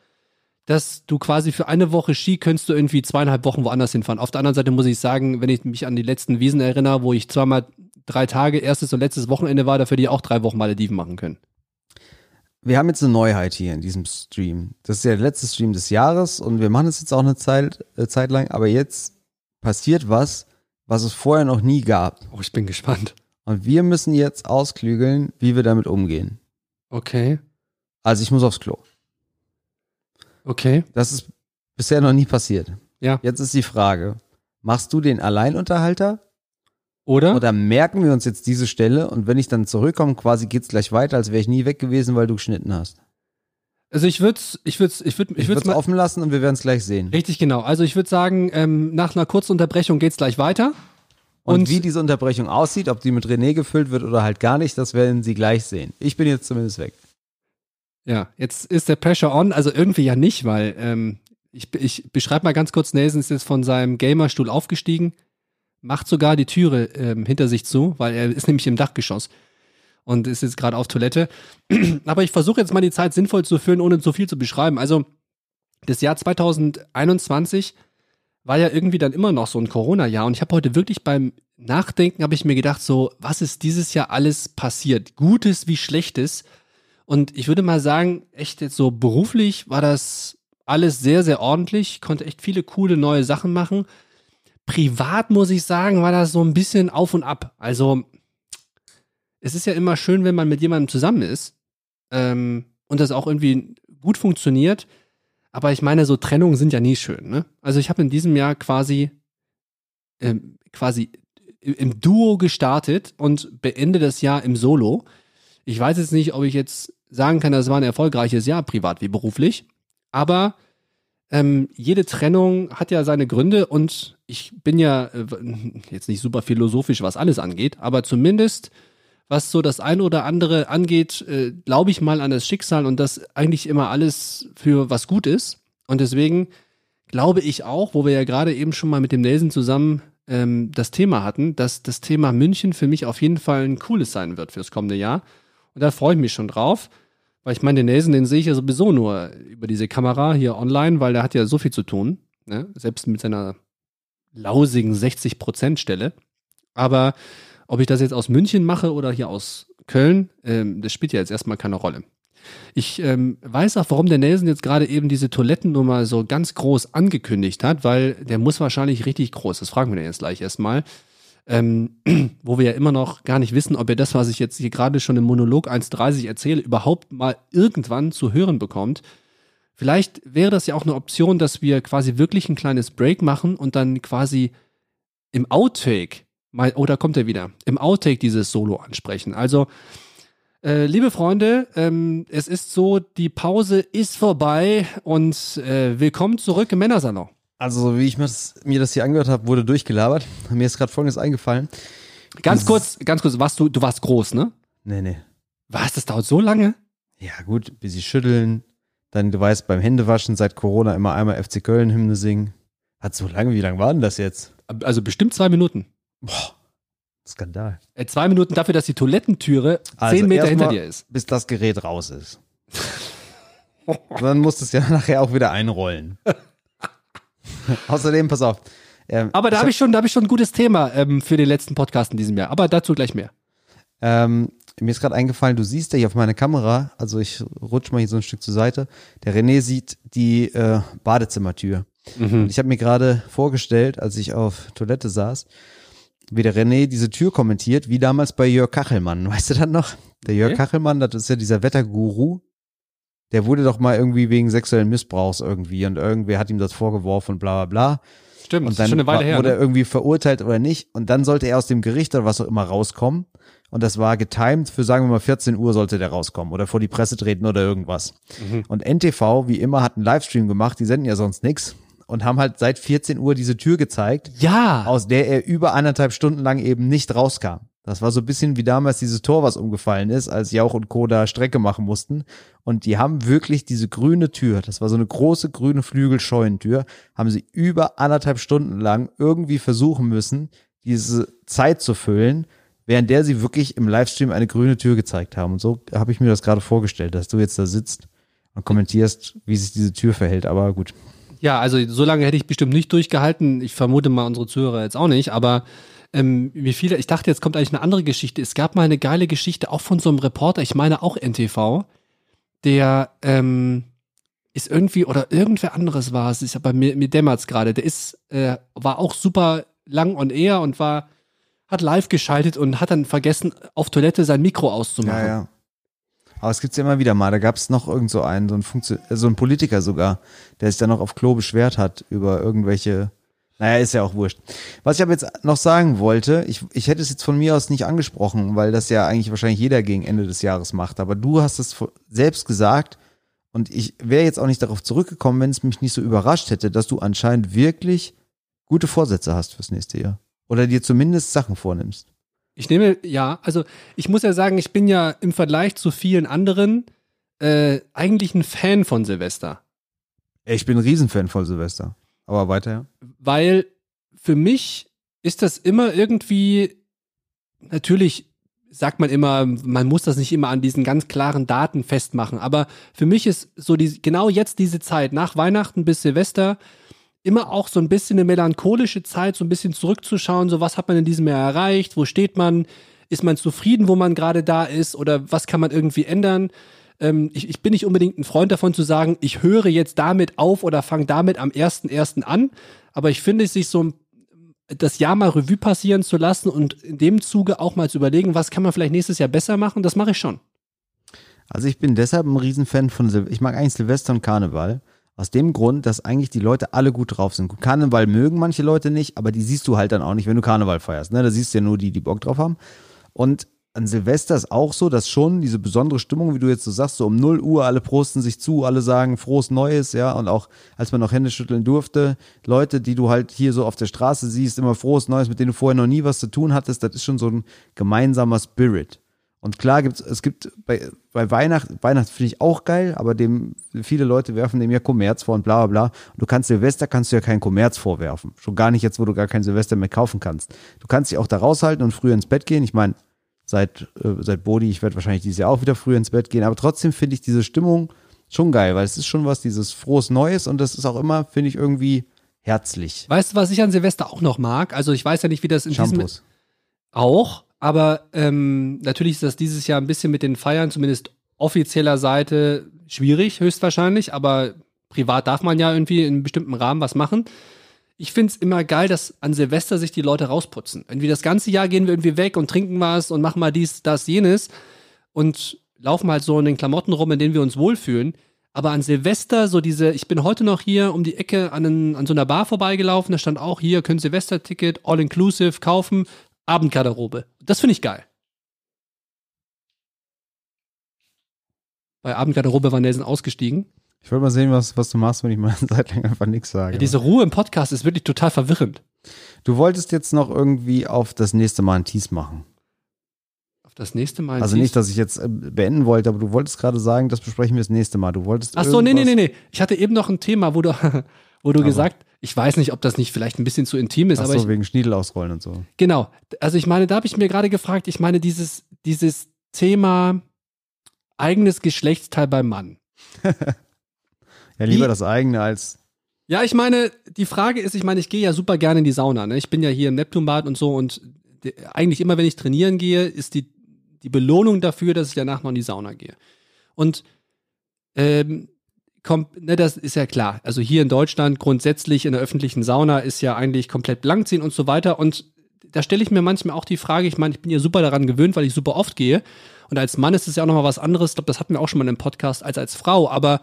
dass du quasi für eine Woche Ski könntest du irgendwie zweieinhalb Wochen woanders hinfahren. Auf der anderen Seite muss ich sagen, wenn ich mich an die letzten Wiesen erinnere, wo ich zweimal drei Tage, erstes und letztes Wochenende war, dafür die auch drei Wochen Malediven machen können. Wir haben jetzt eine Neuheit hier in diesem Stream. Das ist ja der letzte Stream des Jahres und wir machen es jetzt auch eine Zeit, äh, Zeit lang, aber jetzt passiert was, was es vorher noch nie gab. Oh, ich bin gespannt. Und wir müssen jetzt ausklügeln, wie wir damit umgehen. Okay, Also ich muss aufs Klo. okay, Das ist bisher noch nie passiert. ja. Jetzt ist die Frage, machst du den Alleinunterhalter Oder? oder merken wir uns jetzt diese Stelle und wenn ich dann zurückkomme, quasi geht's gleich weiter, als wäre ich nie weg gewesen, weil du geschnitten hast. Also ich würde, ich würde, ich würde, Ich, würde würde es offen lassen und wir werden es gleich sehen. Richtig genau. Also ich würde sagen, ähm, nach einer kurzen Unterbrechung geht's gleich weiter. Und, Und- wie diese Unterbrechung aussieht, ob die mit René gefüllt wird oder halt gar nicht, das werden Sie gleich sehen. Ich bin jetzt zumindest weg. Ja, jetzt ist der Pressure on, also irgendwie ja nicht, weil ähm, ich, ich beschreibe mal ganz kurz, Nelson ist jetzt von seinem Gamerstuhl aufgestiegen, macht sogar die Türe ähm, hinter sich zu, weil er ist nämlich im Dachgeschoss und ist jetzt gerade auf Toilette. *clears throat* Aber ich versuche jetzt mal die Zeit sinnvoll zu füllen, ohne so viel zu beschreiben. Also das Jahr 2021 war ja irgendwie dann immer noch so ein Corona-Jahr und ich habe heute wirklich beim Nachdenken habe ich mir gedacht, so was ist dieses Jahr alles passiert, Gutes wie Schlechtes. Und ich würde mal sagen, echt jetzt so beruflich war das alles sehr, sehr ordentlich. Ich konnte echt viele coole neue Sachen machen. privat muss ich sagen, war das so ein bisschen auf und ab. Also, es ist ja immer schön, wenn man mit jemandem zusammen ist ähm, und das auch irgendwie gut funktioniert. Aber ich meine, so Trennungen sind ja nie schön. Ne? Also ich habe in diesem Jahr quasi ähm, quasi im Duo gestartet und beende das Jahr im Solo. Ich weiß jetzt nicht, ob ich jetzt sagen kann, das war ein erfolgreiches Jahr, privat wie beruflich. Aber ähm, jede Trennung hat ja seine Gründe und ich bin ja äh, jetzt nicht super philosophisch, was alles angeht, aber zumindest was so das eine oder andere angeht, äh, glaube ich mal an das Schicksal und dass eigentlich immer alles für was gut ist. Und deswegen glaube ich auch, wo wir ja gerade eben schon mal mit dem Nelson zusammen ähm, das Thema hatten, dass das Thema München für mich auf jeden Fall ein cooles sein wird fürs kommende Jahr. Und da freue ich mich schon drauf. Weil ich meine, den Nelson, den sehe ich ja sowieso nur über diese Kamera hier online, weil der hat ja so viel zu tun. Ne? Selbst mit seiner lausigen 60%-Stelle. Aber ob ich das jetzt aus München mache oder hier aus Köln, ähm, das spielt ja jetzt erstmal keine Rolle. Ich ähm, weiß auch, warum der Nelson jetzt gerade eben diese Toilettennummer so ganz groß angekündigt hat, weil der muss wahrscheinlich richtig groß. Das fragen wir den jetzt gleich erstmal. Ähm, *clears throat* wo wir ja immer noch gar nicht wissen, ob er das, was ich jetzt hier gerade schon im Monolog 1.30 erzähle, überhaupt mal irgendwann zu hören bekommt. Vielleicht wäre das ja auch eine Option, dass wir quasi wirklich ein kleines Break machen und dann quasi im Outtake mal, oh, da kommt er wieder, im Outtake dieses Solo ansprechen. Also, äh, liebe Freunde, ähm, es ist so, die Pause ist vorbei und äh, willkommen zurück im Männersalon. Also, wie ich mir das, das hier angehört habe, wurde durchgelabert. Mir ist gerade Folgendes eingefallen. Ganz kurz, ganz kurz, warst du, du warst groß, ne? Nee, nee. Was, das dauert so lange? Ja, gut, bis sie schütteln. Dann, du weißt, beim Händewaschen seit Corona immer einmal FC Köln-Hymne singen. Hat so lange, wie lange war denn das jetzt? Also bestimmt zwei Minuten. Boah, Skandal. Äh, zwei Minuten dafür, dass die Toilettentüre Also zehn Meter hinter erstmal, dir ist. Bis das Gerät raus ist. *laughs* Dann musst du es ja nachher auch wieder einrollen. *laughs* Außerdem, pass auf. ähm, Aber da ich habe ich schon, da habe ich schon ein gutes Thema ähm, für den letzten Podcast in diesem Jahr. Aber dazu gleich mehr. Ähm, mir ist gerade eingefallen, du siehst ja hier auf meiner Kamera, also ich rutsch mal hier so ein Stück zur Seite. Der René sieht die äh, Badezimmertür. Und ich habe mir gerade vorgestellt, als ich auf Toilette saß, wie der René diese Tür kommentiert, wie damals bei Jörg Kachelmann. *laughs* Weißt du das noch? Der Jörg Nee. Kachelmann, das ist ja dieser Wetterguru. Der wurde doch mal irgendwie wegen sexuellen Missbrauchs irgendwie und irgendwer hat ihm das vorgeworfen und bla bla bla. Stimmt, Und dann schon eine Weile her. wurde er Ne? irgendwie verurteilt oder nicht. Und dann sollte er aus dem Gericht oder was auch immer rauskommen. Und das war getimed für, sagen wir mal, 14 Uhr sollte der rauskommen oder vor die Presse treten oder irgendwas. Mhm. Und NTV, wie immer, hat einen Livestream gemacht, die senden ja sonst nix und haben halt seit 14 Uhr diese Tür gezeigt, Ja, aus der er über anderthalb Stunden lang eben nicht rauskam. Das war so ein bisschen wie damals dieses Tor, was umgefallen ist, als Jauch und Co. da Strecke machen mussten. Und die haben wirklich diese grüne Tür, das war so eine große grüne Flügelscheunentür, haben sie über anderthalb Stunden lang irgendwie versuchen müssen, diese Zeit zu füllen, während der sie wirklich im Livestream eine grüne Tür gezeigt haben. Und so habe ich mir das gerade vorgestellt, dass du jetzt da sitzt und kommentierst, wie sich diese Tür verhält. Aber gut. Ja, also so lange hätte ich bestimmt nicht durchgehalten. Ich vermute mal unsere Zuhörer jetzt auch nicht, aber ähm, wie viele, ich dachte, jetzt kommt eigentlich eine andere Geschichte. Es gab mal eine geile Geschichte, auch von so einem Reporter, ich meine auch NTV, der ähm, ist irgendwie, oder irgendwer anderes war es, ist aber mir, mir dämmert's gerade, der ist, äh, war auch super lang on air und war, hat live geschaltet und hat dann vergessen, auf Toilette sein Mikro auszumachen. Ja, ja. Aber es gibt's ja immer wieder mal. Da gab's noch irgend so einen, so ein, Funktion so ein Politiker sogar, der sich dann noch auf Klo beschwert hat über irgendwelche. Naja, ist ja auch wurscht. Was ich aber jetzt noch sagen wollte, ich, ich hätte es jetzt von mir aus nicht angesprochen, weil das ja eigentlich wahrscheinlich jeder gegen Ende des Jahres macht. Aber du hast es selbst gesagt und ich wäre jetzt auch nicht darauf zurückgekommen, wenn es mich nicht so überrascht hätte, dass du anscheinend wirklich gute Vorsätze hast fürs nächste Jahr. Oder dir zumindest Sachen vornimmst. Ich nehme, ja, also ich muss ja sagen, ich bin ja im Vergleich zu vielen anderen äh, eigentlich ein Fan von Silvester. Ich bin ein Riesenfan von Silvester. Aber weiter, ja. Weil für mich ist das immer irgendwie, natürlich sagt man immer, man muss das nicht immer an diesen ganz klaren Daten festmachen, aber für mich ist so die, genau jetzt diese Zeit, nach Weihnachten bis Silvester, immer auch so ein bisschen eine melancholische Zeit, so ein bisschen zurückzuschauen, so was hat man in diesem Jahr erreicht, wo steht man, ist man zufrieden, wo man gerade da ist oder was kann man irgendwie ändern. Ähm, ich, ich bin nicht unbedingt ein Freund davon zu sagen, ich höre jetzt damit auf oder fange damit am 1.1. an, aber ich finde es sich so das Jahr mal Revue passieren zu lassen und in dem Zuge auch mal zu überlegen, was kann man vielleicht nächstes Jahr besser machen, das mache ich schon. Also ich bin deshalb ein Riesenfan von Sil ich mag eigentlich Silvester und Karneval. Aus dem Grund, dass eigentlich die Leute alle gut drauf sind. Karneval mögen manche Leute nicht, aber die siehst du halt dann auch nicht, wenn du Karneval feierst. Ne? Da siehst du ja nur die, die Bock drauf haben. Und an Silvester ist auch so, dass schon diese besondere Stimmung, wie du jetzt so sagst, so um 0 Uhr, alle prosten sich zu, alle sagen frohes Neues, ja, und auch als man noch Hände schütteln durfte, Leute, die du halt hier so auf der Straße siehst, immer frohes Neues, mit denen du vorher noch nie was zu tun hattest, das ist schon so ein gemeinsamer Spirit. Und klar gibt's, es gibt bei, bei Weihnachten, Weihnachten finde ich auch geil, aber dem, viele Leute werfen dem ja Kommerz vor und bla bla bla. Und du kannst Silvester kannst du ja keinen Kommerz vorwerfen. Schon gar nicht jetzt, wo du gar kein Silvester mehr kaufen kannst. Du kannst dich auch da raushalten und früher ins Bett gehen. Ich meine, seit, äh, seit Bodi, ich werde wahrscheinlich dieses Jahr auch wieder früher ins Bett gehen, aber trotzdem finde ich diese Stimmung schon geil, weil es ist schon was, dieses frohes Neues und das ist auch immer, finde ich, irgendwie herzlich. Weißt du, was ich an Silvester auch noch mag? Also ich weiß ja nicht, wie das in diesem Shampoos. auch, aber ähm, natürlich ist das dieses Jahr ein bisschen mit den Feiern, zumindest offizieller Seite, schwierig, höchstwahrscheinlich, aber privat darf man ja irgendwie in einem bestimmten Rahmen was machen. Ich find's immer geil, dass an Silvester sich die Leute rausputzen. Irgendwie das ganze Jahr gehen wir irgendwie weg und trinken was und machen mal dies, das, jenes und laufen halt so in den Klamotten rum, in denen wir uns wohlfühlen. Aber an Silvester, so diese, ich bin heute noch hier um die Ecke an, einen, an so einer Bar vorbeigelaufen, da stand auch hier, können Silvesterticket, all-inclusive kaufen, Abendgarderobe. Das finde ich geil. Bei Abendgarderobe war Nelson ausgestiegen. Ich wollte mal sehen, was, was du machst, wenn ich mal *laughs* eine Zeit lang einfach nichts sage. Ja, diese Ruhe im Podcast ist wirklich total verwirrend. du wolltest jetzt noch irgendwie auf das nächste Mal ein Tease machen. Auf das nächste Mal. Also nicht, dass ich jetzt äh, beenden wollte, aber du wolltest gerade sagen, das besprechen wir das nächste Mal. Du wolltest Ach so, nee, nee, nee, nee. Ich hatte eben noch ein Thema, wo du, *laughs* wo du Aber- gesagt, ich weiß nicht, ob das nicht vielleicht ein bisschen zu intim ist, Ach aber so, ich, wegen Schniedel ausrollen und so. genau. Also ich meine, da habe ich mir gerade gefragt, ich meine, dieses, dieses Thema eigenes Geschlechtsteil beim Mann. *laughs* Ja, lieber Wie- das eigene als. Ja, ich meine, die Frage ist, ich meine, ich gehe ja super gerne in die Sauna. Ne? Ich bin ja hier im Neptunbad und so und eigentlich immer, wenn ich trainieren gehe, ist die, die Belohnung dafür, dass ich danach noch in die Sauna gehe. Und ähm, kommt, ne, das ist ja klar. Also hier in Deutschland grundsätzlich in der öffentlichen Sauna ist ja eigentlich komplett blank und so weiter. Und da stelle ich mir manchmal auch die Frage, ich meine, ich bin ja super daran gewöhnt, weil ich super oft gehe. Und als Mann ist es ja auch nochmal was anderes. Ich glaube, das hatten wir auch schon mal im Podcast als als Frau. Aber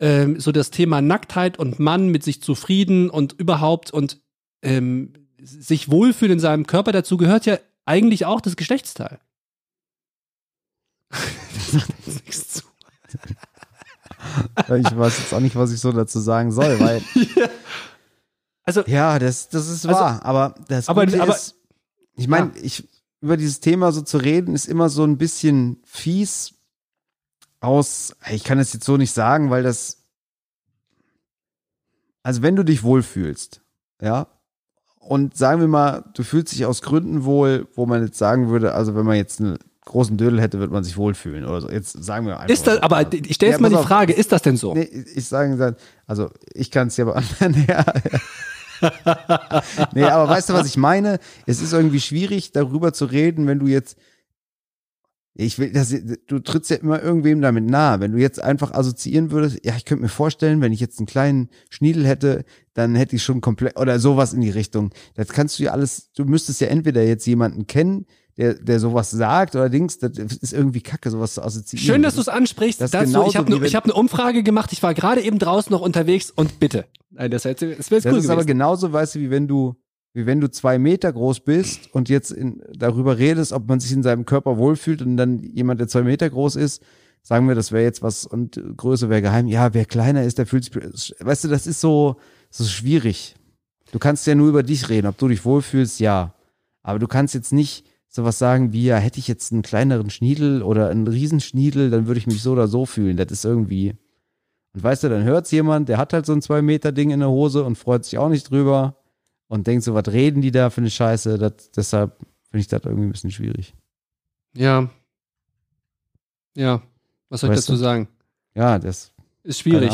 ähm, so das Thema Nacktheit und Mann mit sich zufrieden und überhaupt und ähm, sich wohlfühlen in seinem Körper, dazu gehört ja eigentlich auch das Geschlechtsteil. *laughs* Nichts zu. Ich weiß jetzt auch nicht, was ich so dazu sagen soll, weil. *laughs* Also, Ja, das, das ist Also- wahr. Aber das Aber- Gute aber- ist, ich meine, ich, über dieses Thema so zu reden, ist immer so ein bisschen fies aus, ich kann es jetzt so nicht sagen, weil das, also wenn du dich wohlfühlst, ja, und sagen wir mal, du fühlst dich aus Gründen wohl, wo man jetzt sagen würde, also wenn man jetzt einen großen Dödel hätte, würde man sich wohlfühlen oder so. Jetzt sagen wir einfach. ist das, so. aber ich stelle jetzt Ja, mal die auf. Frage, ist das denn so? Nee, ich sage dann, also ich kann es ja beantworten. *laughs* ja. nee, aber weißt du, was ich meine? Es ist irgendwie schwierig, darüber zu reden, wenn du jetzt. Ich will, das, du trittst ja immer irgendwem damit nahe. Wenn du jetzt einfach assoziieren würdest, ja, ich könnte mir vorstellen, wenn ich jetzt einen kleinen Schniedel hätte, dann hätte ich schon komplett, oder sowas in die Richtung. Das kannst du ja alles, du müsstest ja entweder jetzt jemanden kennen, der, der sowas sagt oder Dings, das ist irgendwie kacke, sowas zu assoziieren. Schön, dass du es ansprichst. Das Dazu, genauso ich habe ne, ich hab eine Umfrage gemacht. Ich war gerade eben draußen noch unterwegs und bitte. Nein, das, das wäre jetzt Das cool ist aber gewesen. genauso, weißt du, wie wenn du, wie wenn du zwei Meter groß bist und jetzt in, darüber redest, ob man sich in seinem Körper wohlfühlt und dann jemand, der zwei Meter groß ist, sagen wir, das wäre jetzt was und Größe wäre geheim. Ja, wer kleiner ist, der fühlt sich, weißt du, das ist so, so schwierig. Du kannst ja nur über dich reden, ob du dich wohlfühlst, ja. Aber du kannst jetzt nicht sowas sagen wie, ja, hätte ich jetzt einen kleineren Schniedel oder einen Riesenschniedel, dann würde ich mich so oder so fühlen. Das ist irgendwie, und weißt du, dann hört's jemand, der hat halt so ein zwei Meter Ding in der Hose und freut sich auch nicht drüber und denkt so, was reden die da für eine Scheiße? Das, deshalb finde ich das irgendwie ein bisschen schwierig. Ja. Ja. Was soll ich Weißt dazu du? sagen? Ja, das Ist schwierig.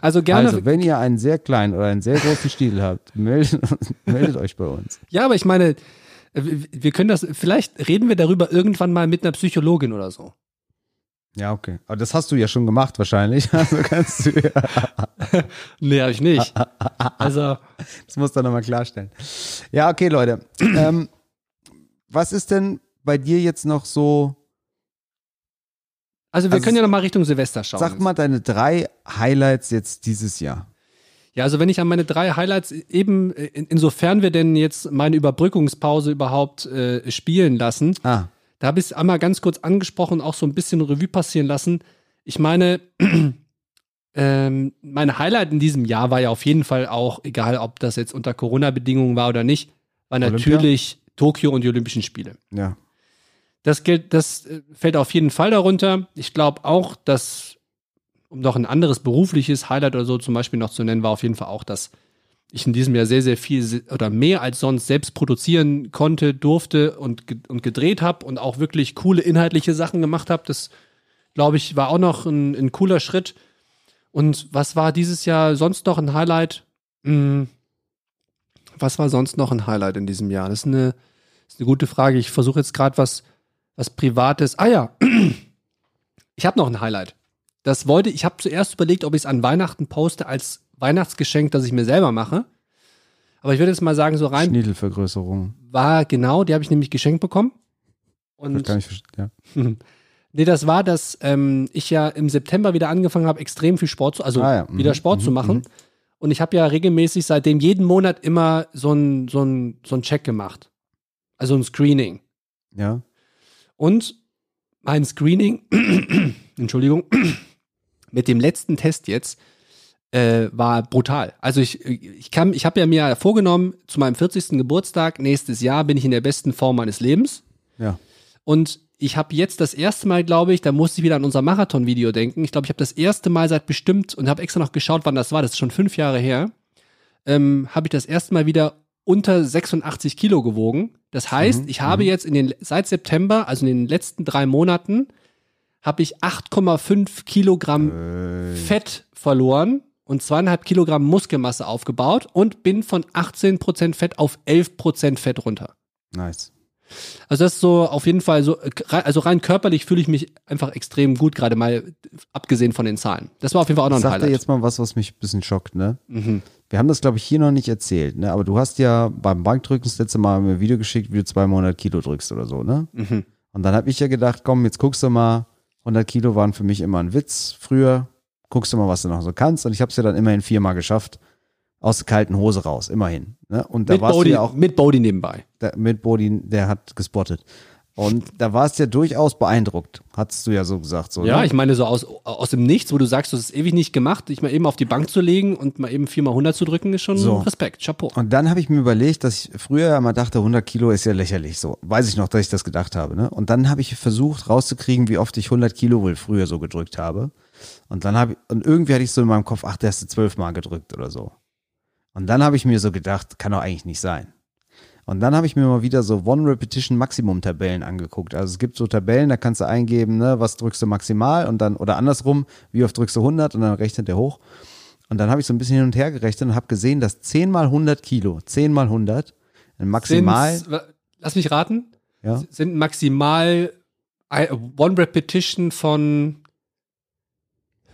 Also gerne. Also, wenn ihr einen sehr kleinen oder einen sehr großen Stiel habt, *laughs* meldet, meldet euch bei uns. Ja, aber ich meine, wir wir können das, vielleicht reden wir darüber irgendwann mal mit einer Psychologin oder so. Ja, okay. Aber das hast du ja schon gemacht wahrscheinlich. *laughs* Also kannst du ja, *laughs* Nee, habe ich nicht. *laughs* Also, das musst du nochmal klarstellen. Ja, okay, Leute. *clears throat* ähm, was ist denn bei dir jetzt noch so, also wir Also können ja noch mal Richtung Silvester schauen. sag mal deine drei Highlights jetzt dieses Jahr? Ja, also wenn ich an meine drei Highlights eben, äh, in, insofern wir denn jetzt meine Überbrückungspause überhaupt äh, spielen lassen, Ah, da habe ich es einmal ganz kurz angesprochen, auch so ein bisschen Revue passieren lassen. Ich meine, *clears throat* ähm, mein Highlight in diesem Jahr war ja auf jeden Fall auch, egal ob das jetzt unter Corona-Bedingungen war oder nicht, war Olympia? natürlich Tokio und die Olympischen Spiele. ja. Das gilt, das äh, fällt auf jeden Fall darunter. Ich glaube auch, dass, um noch ein anderes berufliches Highlight oder so zum Beispiel noch zu nennen, war auf jeden Fall auch, dass ich in diesem Jahr sehr, sehr viel oder mehr als sonst selbst produzieren konnte, durfte und, und gedreht habe und auch wirklich coole inhaltliche Sachen gemacht habe. Das, glaube ich, war auch noch ein, ein cooler Schritt. Und was war dieses Jahr sonst noch ein Highlight? Hm, was war sonst noch ein Highlight in diesem Jahr? Das ist eine, das ist eine gute Frage. Ich versuche jetzt gerade was, was Privates. Ah ja, *clears throat* ich habe noch ein Highlight. Das wollte, ich habe zuerst überlegt, ob ich es an Weihnachten poste als Weihnachtsgeschenk, das ich mir selber mache. Aber ich würde jetzt mal sagen, so rein Schniedelvergrößerung. war genau, die habe ich nämlich geschenkt bekommen. Das Und kann ich. Ja. nee, das war, dass ähm, ich ja im September wieder angefangen habe, extrem viel Sport zu, also Ah ja, mhm, wieder Sport mhm, zu machen. Und ich habe ja regelmäßig seitdem jeden Monat immer so ein, so ein, so ein Check gemacht. Also ein Screening. ja. Und mein Screening, *clears throat* Entschuldigung, *clears throat* mit dem letzten Test jetzt äh, war brutal. Also ich, ich kann, ich habe ja mir vorgenommen, zu meinem 40. Geburtstag nächstes Jahr bin ich in der besten Form meines Lebens. Ja. Und ich habe jetzt das erste Mal, glaube ich, da musste ich wieder an unser Marathon-Video denken. Ich glaube, ich habe das erste Mal seit bestimmt und habe extra noch geschaut, wann das war. Das ist schon fünf Jahre her. Ähm, habe ich das erste Mal wieder unter 86 Kilo gewogen. Das heißt, ich habe jetzt in den seit September, also in den letzten drei Monaten, habe ich 8,5 Kilogramm Fett verloren und zweieinhalb Kilogramm Muskelmasse aufgebaut und bin von 18% Fett auf 11% Fett runter. Nice. Also das ist so auf jeden Fall so, äh, also rein körperlich fühle ich mich einfach extrem gut, gerade mal abgesehen von den Zahlen. Das war auf jeden Fall auch noch ein sag dir Highlight. jetzt mal was, was mich ein bisschen schockt, ne? Mhm. Wir haben das, glaube ich, hier noch nicht erzählt, ne? Aber du hast ja beim Bankdrücken das letzte Mal mir ein Video geschickt, wie du 200 Kilo drückst oder so, ne? Mhm. Und dann habe ich ja gedacht, komm, jetzt guckst du mal, 100 Kilo waren für mich immer ein Witz früher. Guckst du mal, was du noch so kannst. Und ich habe es ja dann immerhin viermal geschafft. Aus der kalten Hose raus, immerhin. Ne? Und da Mit warst Bodhi, du ja auch mit Bodhi nebenbei. der, mit Bodin, der hat gespottet. Und da warst du ja durchaus beeindruckt, hattest du ja so gesagt. So, Ja, ne? ich meine so aus, aus dem Nichts, wo du sagst, du hast es ewig nicht gemacht, dich mal eben auf die Bank zu legen und mal eben viermal 100 zu drücken, ist schon So. Respekt, Chapeau. Und dann habe ich mir überlegt, dass ich früher ja immer dachte, 100 Kilo ist ja lächerlich. So weiß ich noch, dass ich das gedacht habe. Ne? Und dann habe ich versucht rauszukriegen, wie oft ich 100 Kilo wohl früher so gedrückt habe. Und dann habe ich, und irgendwie hatte ich so in meinem Kopf, ach, der hast du zwölfmal gedrückt oder so. Und dann habe ich mir so gedacht, kann doch eigentlich nicht sein. Und dann habe ich mir mal wieder so One-Repetition-Maximum-Tabellen angeguckt. Also es gibt so Tabellen, da kannst du eingeben, ne, was drückst du maximal und dann, oder andersrum, wie oft drückst du 100 und dann rechnet der hoch. Und dann habe ich so ein bisschen hin und her gerechnet und habe gesehen, dass 10 mal 100 Kilo, 10 mal 100, ein Maximal, Sind's- lass mich raten, ja, sind maximal ein- One Repetition von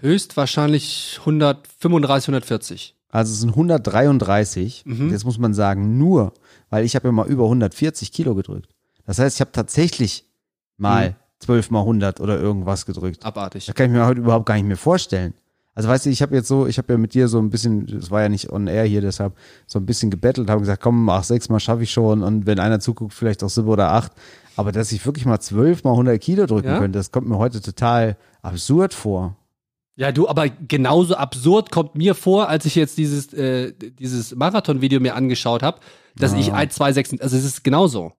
höchstwahrscheinlich 135, 140. also es sind 133. Mhm. Jetzt muss man sagen, nur, weil ich habe ja mal über 140 Kilo gedrückt. Das heißt, ich habe tatsächlich mal Mhm. 12 mal 100 oder irgendwas gedrückt. Abartig. Das kann ich mir heute überhaupt gar nicht mehr vorstellen. Also weißt du, ich habe jetzt so, ich habe ja mit dir so ein bisschen, das war ja nicht on air hier, deshalb so ein bisschen gebettelt, habe gesagt, komm, ach, sechs Mal schaffe ich schon und wenn einer zuguckt, vielleicht auch sieben oder acht. Aber dass ich wirklich mal zwölf mal 100 Kilo drücken Ja? könnte, das kommt mir heute total absurd vor. Ja, du, aber genauso absurd kommt mir vor, als ich jetzt dieses, äh, dieses Marathon-Video mir angeschaut habe, dass Ja. ich 1, 2, 6, also es ist genauso.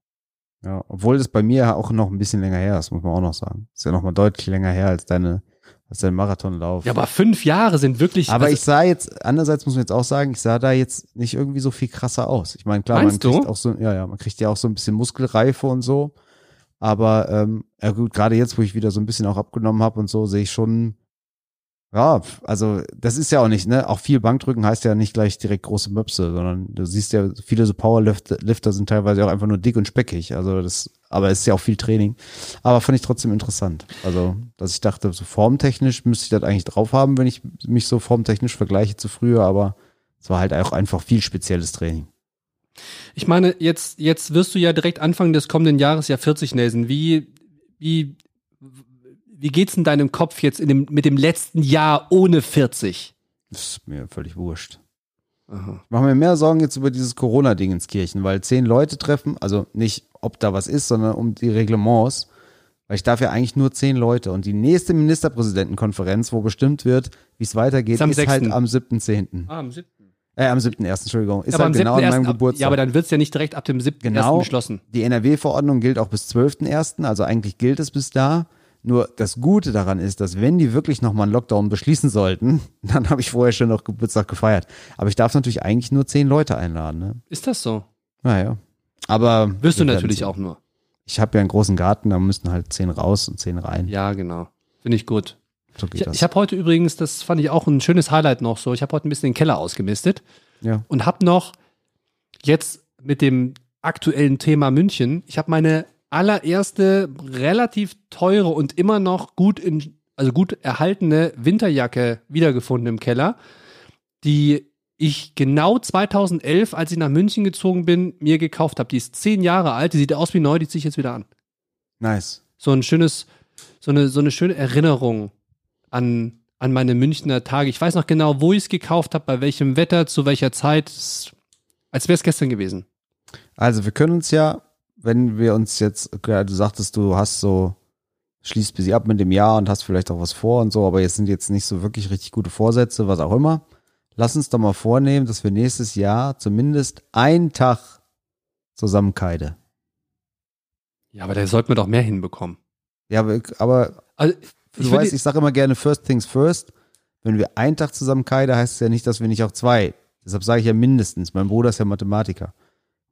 Ja, obwohl das bei mir auch noch ein bisschen länger her ist, muss man auch noch sagen. Ist ja noch mal deutlich länger her als deine, als dein Marathonlauf. Ja, aber fünf Jahre sind wirklich. Aber also, ich sah jetzt, andererseits muss man jetzt auch sagen, ich sah da jetzt nicht irgendwie so viel krasser aus. Ich meine, klar, man kriegt du? auch so, ja, ja, man kriegt ja auch so ein bisschen Muskelreife und so. Aber ähm, ja gut, gerade jetzt, wo ich wieder so ein bisschen auch abgenommen habe und so, sehe ich schon, ja, also das ist ja auch nicht, ne? Auch viel Bankdrücken heißt ja nicht gleich direkt große Möpse, sondern du siehst ja, viele so Powerlifter Lifter sind teilweise auch einfach nur dick und speckig. Also das aber es ist ja auch viel Training. Aber fand ich trotzdem interessant. Also, dass ich dachte, so formtechnisch müsste ich das eigentlich drauf haben, wenn ich mich so formtechnisch vergleiche zu früher, aber es war halt auch einfach viel spezielles Training. Ich meine, jetzt, jetzt wirst du ja direkt Anfang des kommenden Jahres ja 40 Nelson. Wie, wie, wie geht's in deinem Kopf jetzt in dem, mit dem letzten Jahr ohne 40? Das ist mir völlig wurscht. Aha. Ich mache mir mehr Sorgen jetzt über dieses Corona-Ding ins Kirchen, weil zehn Leute treffen, also nicht, ob da was ist, sondern um die Reglements. Weil ich darf ja eigentlich nur zehn Leute. Und die nächste Ministerpräsidentenkonferenz, wo bestimmt wird, wie es weitergeht, Ist am ist halt 6.. am 7.10. Ah, am 7. Äh, am 7.1., Entschuldigung. Ist halt am genau an 7.1. meinem ab- Geburtstag. Ja, aber dann wird's ja nicht direkt ab dem 7. Genau. beschlossen. Die NRW-Verordnung gilt auch bis 12.01., also eigentlich gilt es bis da. Nur das Gute daran ist, dass wenn die wirklich nochmal einen Lockdown beschließen sollten, *laughs* dann habe ich vorher schon noch Geburtstag gefeiert. Aber ich darf natürlich eigentlich nur zehn Leute einladen. Ne? Ist das so? Naja. Aber Wirst du natürlich auch nur. Ich habe ja einen großen Garten, da müssten halt zehn raus und zehn rein. Ja, genau. Finde ich gut. So geht Ich, ich habe heute übrigens, das fand ich auch ein schönes Highlight noch so, ich habe heute ein bisschen den Keller ausgemistet ja. und habe noch jetzt mit dem aktuellen Thema München, ich habe meine allererste relativ teure und immer noch gut in, also gut erhaltene Winterjacke wiedergefunden im Keller, die ich genau 2011, als ich nach München gezogen bin, mir gekauft habe. Die ist zehn Jahre alt, die sieht aus wie neu, die ziehe ich jetzt wieder an. Nice. So ein schönes, so eine, so eine schöne Erinnerung an, an meine Münchner Tage. Ich weiß noch genau, wo ich es gekauft habe, bei welchem Wetter, zu welcher Zeit. Als wäre es gestern gewesen. Also wir können uns ja, wenn wir uns jetzt, ja, du sagtest, du hast so, schließt bis ab mit dem Jahr und hast vielleicht auch was vor und so, aber jetzt sind jetzt nicht so wirklich richtig gute Vorsätze, was auch immer. Lass uns doch mal vornehmen, dass wir nächstes Jahr zumindest einen Tag zusammenkeide. Ja, aber da sollten wir doch mehr hinbekommen. Ja, aber, aber Also, du ich weißt, ich sage immer gerne first things first. Wenn wir einen Tag zusammenkeide, heißt es ja nicht, dass wir nicht auch zwei. Deshalb sage ich ja mindestens. Mein Bruder ist ja Mathematiker.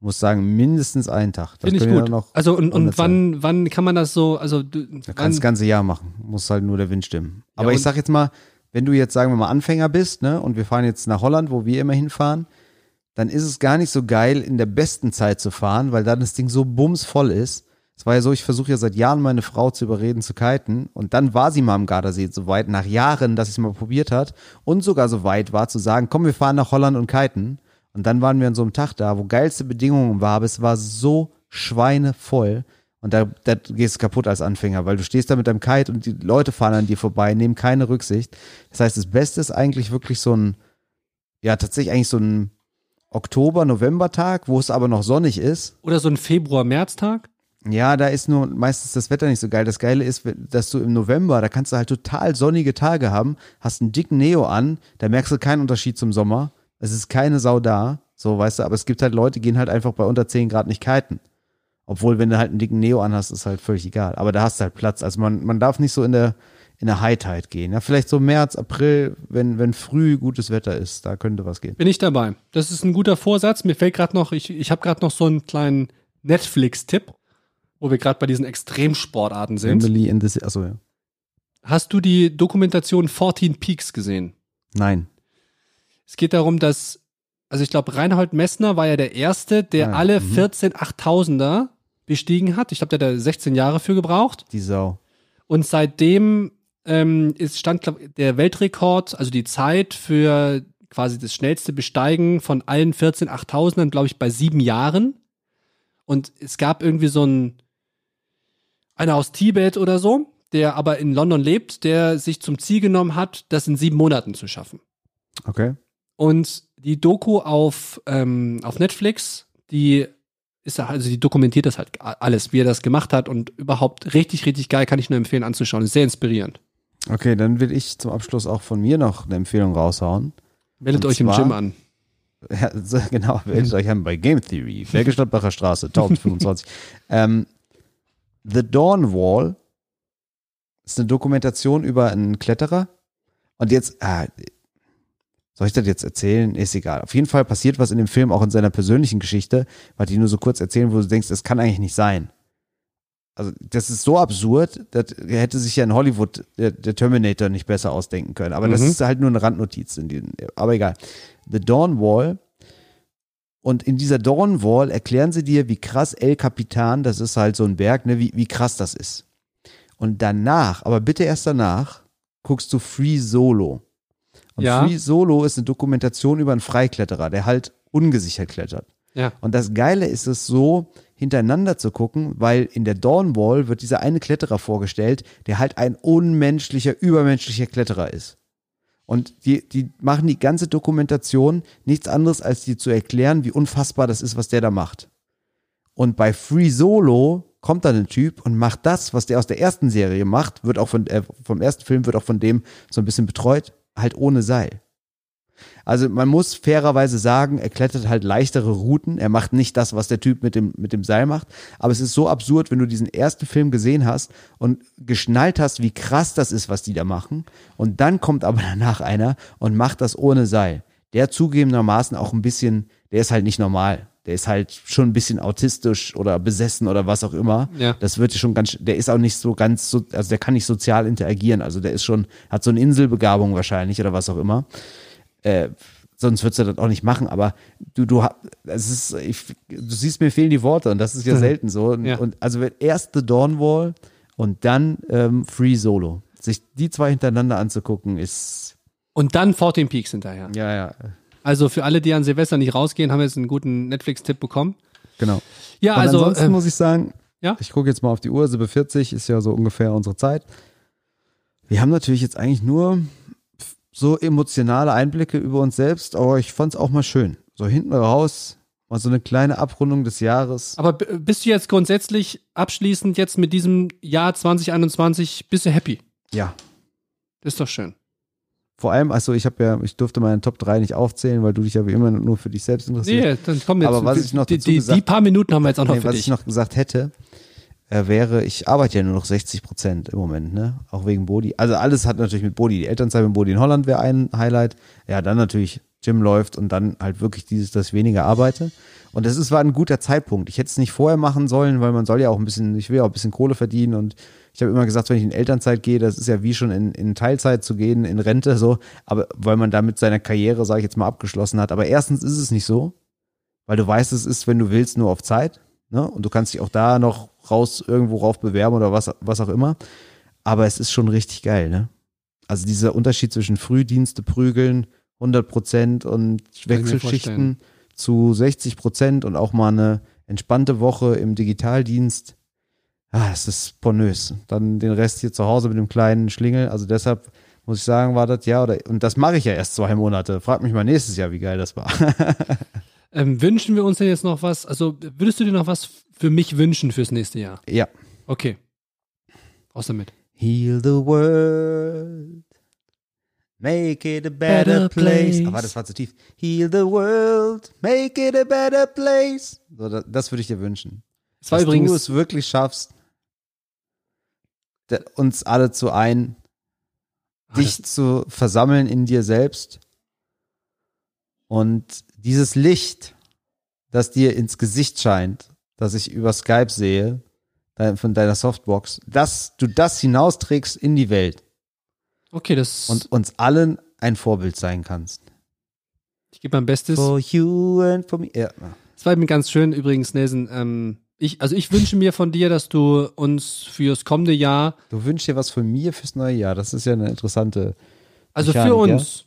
Muss sagen, mindestens einen Tag. Finde ich gut. Also und, und wann, wann kann man das so, also du, Da kannst das ganze Jahr machen. Muss halt nur der Wind stimmen. Aber und- ich sag jetzt mal, wenn du jetzt, sagen wir mal, Anfänger bist, ne, und wir fahren jetzt nach Holland, wo wir immer hinfahren, dann ist es gar nicht so geil, in der besten Zeit zu fahren, weil dann das Ding so bumsvoll ist. Es war ja so, ich versuche ja seit Jahren meine Frau zu überreden zu kiten und dann war sie mal am Gardasee so weit, nach Jahren, dass sie es mal probiert hat und sogar so weit war zu sagen, komm, wir fahren nach Holland und kiten. Und dann waren wir an so einem Tag da, wo geilste Bedingungen war, aber es war so schweinevoll. Und da, da gehst du kaputt als Anfänger, weil du stehst da mit deinem Kite und die Leute fahren an dir vorbei, nehmen keine Rücksicht. Das heißt, das Beste ist eigentlich wirklich so ein, ja, tatsächlich eigentlich so ein Oktober-November-Tag, wo es aber noch sonnig ist. oder so ein Februar-März-Tag? Ja, da ist nur meistens das Wetter nicht so geil. Das Geile ist, dass du im November, da kannst du halt total sonnige Tage haben, hast einen dicken Neo an, da merkst du keinen Unterschied zum Sommer. Es ist keine Sau da, so weißt du, aber es gibt halt Leute, die gehen halt einfach bei unter 10 Grad nicht kiten. Obwohl, wenn du halt einen dicken Neo anhast, ist halt völlig egal. Aber da hast du halt Platz. Also man, man darf nicht so in der, in der High Tide gehen. Ja, vielleicht so März, April, wenn, wenn früh gutes Wetter ist, da könnte was gehen. Bin ich dabei. Das ist ein guter Vorsatz. Mir fällt gerade noch, ich, ich habe gerade noch so einen kleinen Netflix-Tipp, wo wir gerade bei diesen Extremsportarten sind. Emily in the, achso, ja. Hast du die Dokumentation 14 Peaks gesehen? Nein. Es geht darum, dass, also ich glaube, Reinhold Messner war ja der Erste, der Ah, alle mhm. 14 8000er bestiegen hat. Ich glaube, der hat da 16 Jahre für gebraucht. Die Sau. Und seitdem ähm, ist, stand glaub, der Weltrekord, also die Zeit für quasi das schnellste Besteigen von allen 14 8000ern, glaube ich, bei sieben Jahren. Und es gab irgendwie so ein, einer aus Tibet oder so, der aber in London lebt, der sich zum Ziel genommen hat, das in sieben Monaten zu schaffen. Okay. Und die Doku auf, ähm, auf Netflix, die ist also die dokumentiert das halt alles, wie er das gemacht hat und überhaupt richtig, richtig geil, kann ich nur empfehlen anzuschauen. Ist sehr inspirierend. Okay, dann will ich zum Abschluss auch von mir noch eine Empfehlung raushauen. Meldet Und euch im zwar- Gym an. *laughs* Ja, genau, meldet euch an bei Game Theory, Bergestadtbacher Straße, 1025. *laughs* ähm, The Dawn Wall ist eine Dokumentation über einen Kletterer. Und jetzt, ah, soll ich das jetzt erzählen? Ist egal. Auf jeden Fall passiert was in dem Film, auch in seiner persönlichen Geschichte, was ich nur so kurz erzählen, wo du denkst, das kann eigentlich nicht sein. Also, das ist so absurd, das hätte sich ja in Hollywood der, der Terminator nicht besser ausdenken können. Aber das Mhm. ist halt nur eine Randnotiz. In die, aber egal. The Dawn Wall Und in dieser Dawnwall erklären sie dir, wie krass El Capitan, das ist halt so ein Berg, ne, wie, wie krass das ist. Und danach, aber bitte erst danach, guckst du Free Solo. Und Ja. Free Solo ist eine Dokumentation über einen Freikletterer, der halt ungesichert klettert. Ja. Und das Geile ist es so, hintereinander zu gucken, weil in der Dawnwall wird dieser eine Kletterer vorgestellt, der halt ein unmenschlicher, übermenschlicher Kletterer ist. Und die, die machen die ganze Dokumentation nichts anderes, als dir zu erklären, wie unfassbar das ist, was der da macht. Und bei Free Solo kommt dann ein Typ und macht das, was der aus der ersten Serie macht, wird auch von, äh, vom ersten Film wird auch von dem so ein bisschen betreut, halt ohne Seil. Also man muss fairerweise sagen, er klettert halt leichtere Routen. Er macht nicht das, was der Typ mit dem, mit dem Seil macht. Aber es ist so absurd, wenn du diesen ersten Film gesehen hast und geschnallt hast, wie krass das ist, was die da machen. Und dann kommt aber *laughs* danach einer und macht das ohne Seil. Der zugegebenermaßen auch ein bisschen, der ist halt nicht normal. Der ist halt schon ein bisschen autistisch oder besessen oder was auch immer. Ja. Das wird schon ganz, der ist auch nicht so ganz, so, also der kann nicht sozial interagieren. Also der ist schon, hat so eine Inselbegabung wahrscheinlich oder was auch immer äh, sonst würdest du das auch nicht machen, aber du, du, es ist, ich, du siehst, mir fehlen die Worte und das ist ja selten so. Und, Ja. und also erst The Dawnwall und dann ähm, Free Solo. Sich die zwei hintereinander anzugucken, ist, Und dann 14 Peaks hinterher. ja, ja, Also für alle, die an Silvester nicht rausgehen, haben wir jetzt einen guten Netflix-Tipp bekommen. genau. Ja, und also ansonsten ähm, muss ich sagen, ja? ich gucke jetzt mal auf die Uhr, 7.40 ist ja so ungefähr unsere Zeit. Wir haben natürlich jetzt eigentlich nur so emotionale Einblicke über uns selbst, aber ich fand es auch mal schön. So hinten raus, mal so eine kleine Abrundung des Jahres. aber bist du jetzt grundsätzlich abschließend jetzt mit diesem Jahr 2021, bist du happy? Ja. Das ist doch schön. Vor allem, also ich habe ja, ich durfte meine Top 3 nicht aufzählen, weil du dich ja wie immer nur für dich selbst interessierst. Nee, dann kommen wir jetzt. Aber was ich noch die, die, gesagt- die paar Minuten haben wir jetzt auch noch Nee, für was dich. ich noch gesagt hätte, äh, wäre, ich arbeite ja nur noch 60 Prozent im Moment, ne? Auch wegen Bodi. Also alles hat natürlich mit Bodi. Die Elternzeit mit Bodi in Holland wäre ein Highlight. Ja, dann natürlich Gym läuft und dann halt wirklich dieses, dass ich weniger arbeite. Und das ist, war ein guter Zeitpunkt. Ich hätte es nicht vorher machen sollen, weil man soll ja auch ein bisschen, ich will ja auch ein bisschen Kohle verdienen und ich habe immer gesagt, wenn ich in Elternzeit gehe, das ist ja wie schon in, in Teilzeit zu gehen, in Rente so, aber weil man damit seine Karriere, sage ich jetzt mal, abgeschlossen hat. Aber erstens ist es nicht so, weil du weißt, es ist, wenn du willst, nur auf Zeit. Ne? Und du kannst dich auch da noch raus irgendwo rauf bewerben oder was, was auch immer. Aber es ist schon richtig geil, ne? Also dieser Unterschied zwischen Frühdienste prügeln, 100 Prozent und Wechselschichten zu 60 Prozent und auch mal eine entspannte Woche im Digitaldienst. Ah, es ist pornös. Dann den Rest hier zu Hause mit dem kleinen Schlingel. Also deshalb muss ich sagen, war das ja, oder, und das mache ich ja erst zwei Monate. Frag mich mal nächstes Jahr, wie geil das war. *laughs* Ähm, wünschen wir uns denn jetzt noch was? Also würdest du dir noch was für mich wünschen fürs nächste Jahr? ja. Okay. Raus damit. Heal the world. Make it a better, Better place. place. Aber das war zu tief. Heal the world. Make it a better place. So, das, das würde ich dir wünschen. Es war Dass übrigens. du es wirklich schaffst, uns alle zu ein, Ah, dich zu versammeln in dir selbst und dieses Licht, das dir ins Gesicht scheint, das ich über Skype sehe, von deiner Softbox, dass du das hinausträgst in die Welt Okay, das. und uns allen ein Vorbild sein kannst. ich gebe mein Bestes. For you and for me. Ja. Es war eben ganz schön übrigens, Nelson. Ähm, ich, also ich wünsche mir von dir, dass du uns fürs kommende Jahr, Du wünschst dir was von mir fürs neue Jahr. Das ist ja eine interessante. also Mechanik, für uns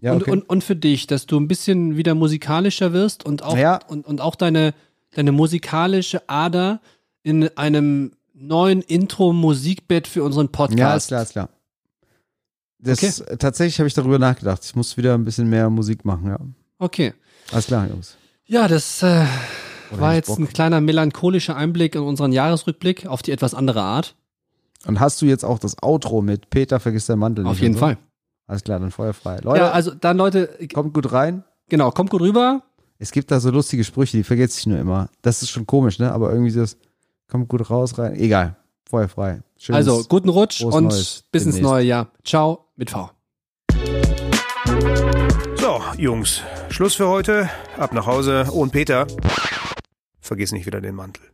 Ja, und, okay. und, und für dich, dass du ein bisschen wieder musikalischer wirst und auch, Ja. und, und auch deine, deine musikalische Ader in einem neuen Intro-Musikbett für unseren Podcast. ja, ist klar, ist klar. Das, Tatsächlich habe ich darüber nachgedacht. Ich muss wieder ein bisschen mehr Musik machen, ja. Okay. Alles klar, Jungs. Ja, das äh, Oder war jetzt Bock? ein kleiner melancholischer Einblick in unseren Jahresrückblick auf die etwas andere Art. Und hast du jetzt auch das Outro mit Peter vergisst der Mantel Auf nicht jeden so? Fall. Alles klar, dann feuerfrei. Leute, Ja, also dann Leute, kommt gut rein. genau, kommt gut rüber. Es gibt da so lustige Sprüche, die vergesse ich nur immer. Das ist schon komisch, ne? Aber irgendwie das kommt gut raus, rein. Egal. Feuerfrei. Schönes, Also guten Rutsch und Neues bis ins demnächst. neue Jahr. Ciao mit V. So, Jungs, Schluss für heute. Ab nach Hause. Und Peter, vergiss nicht wieder den Mantel.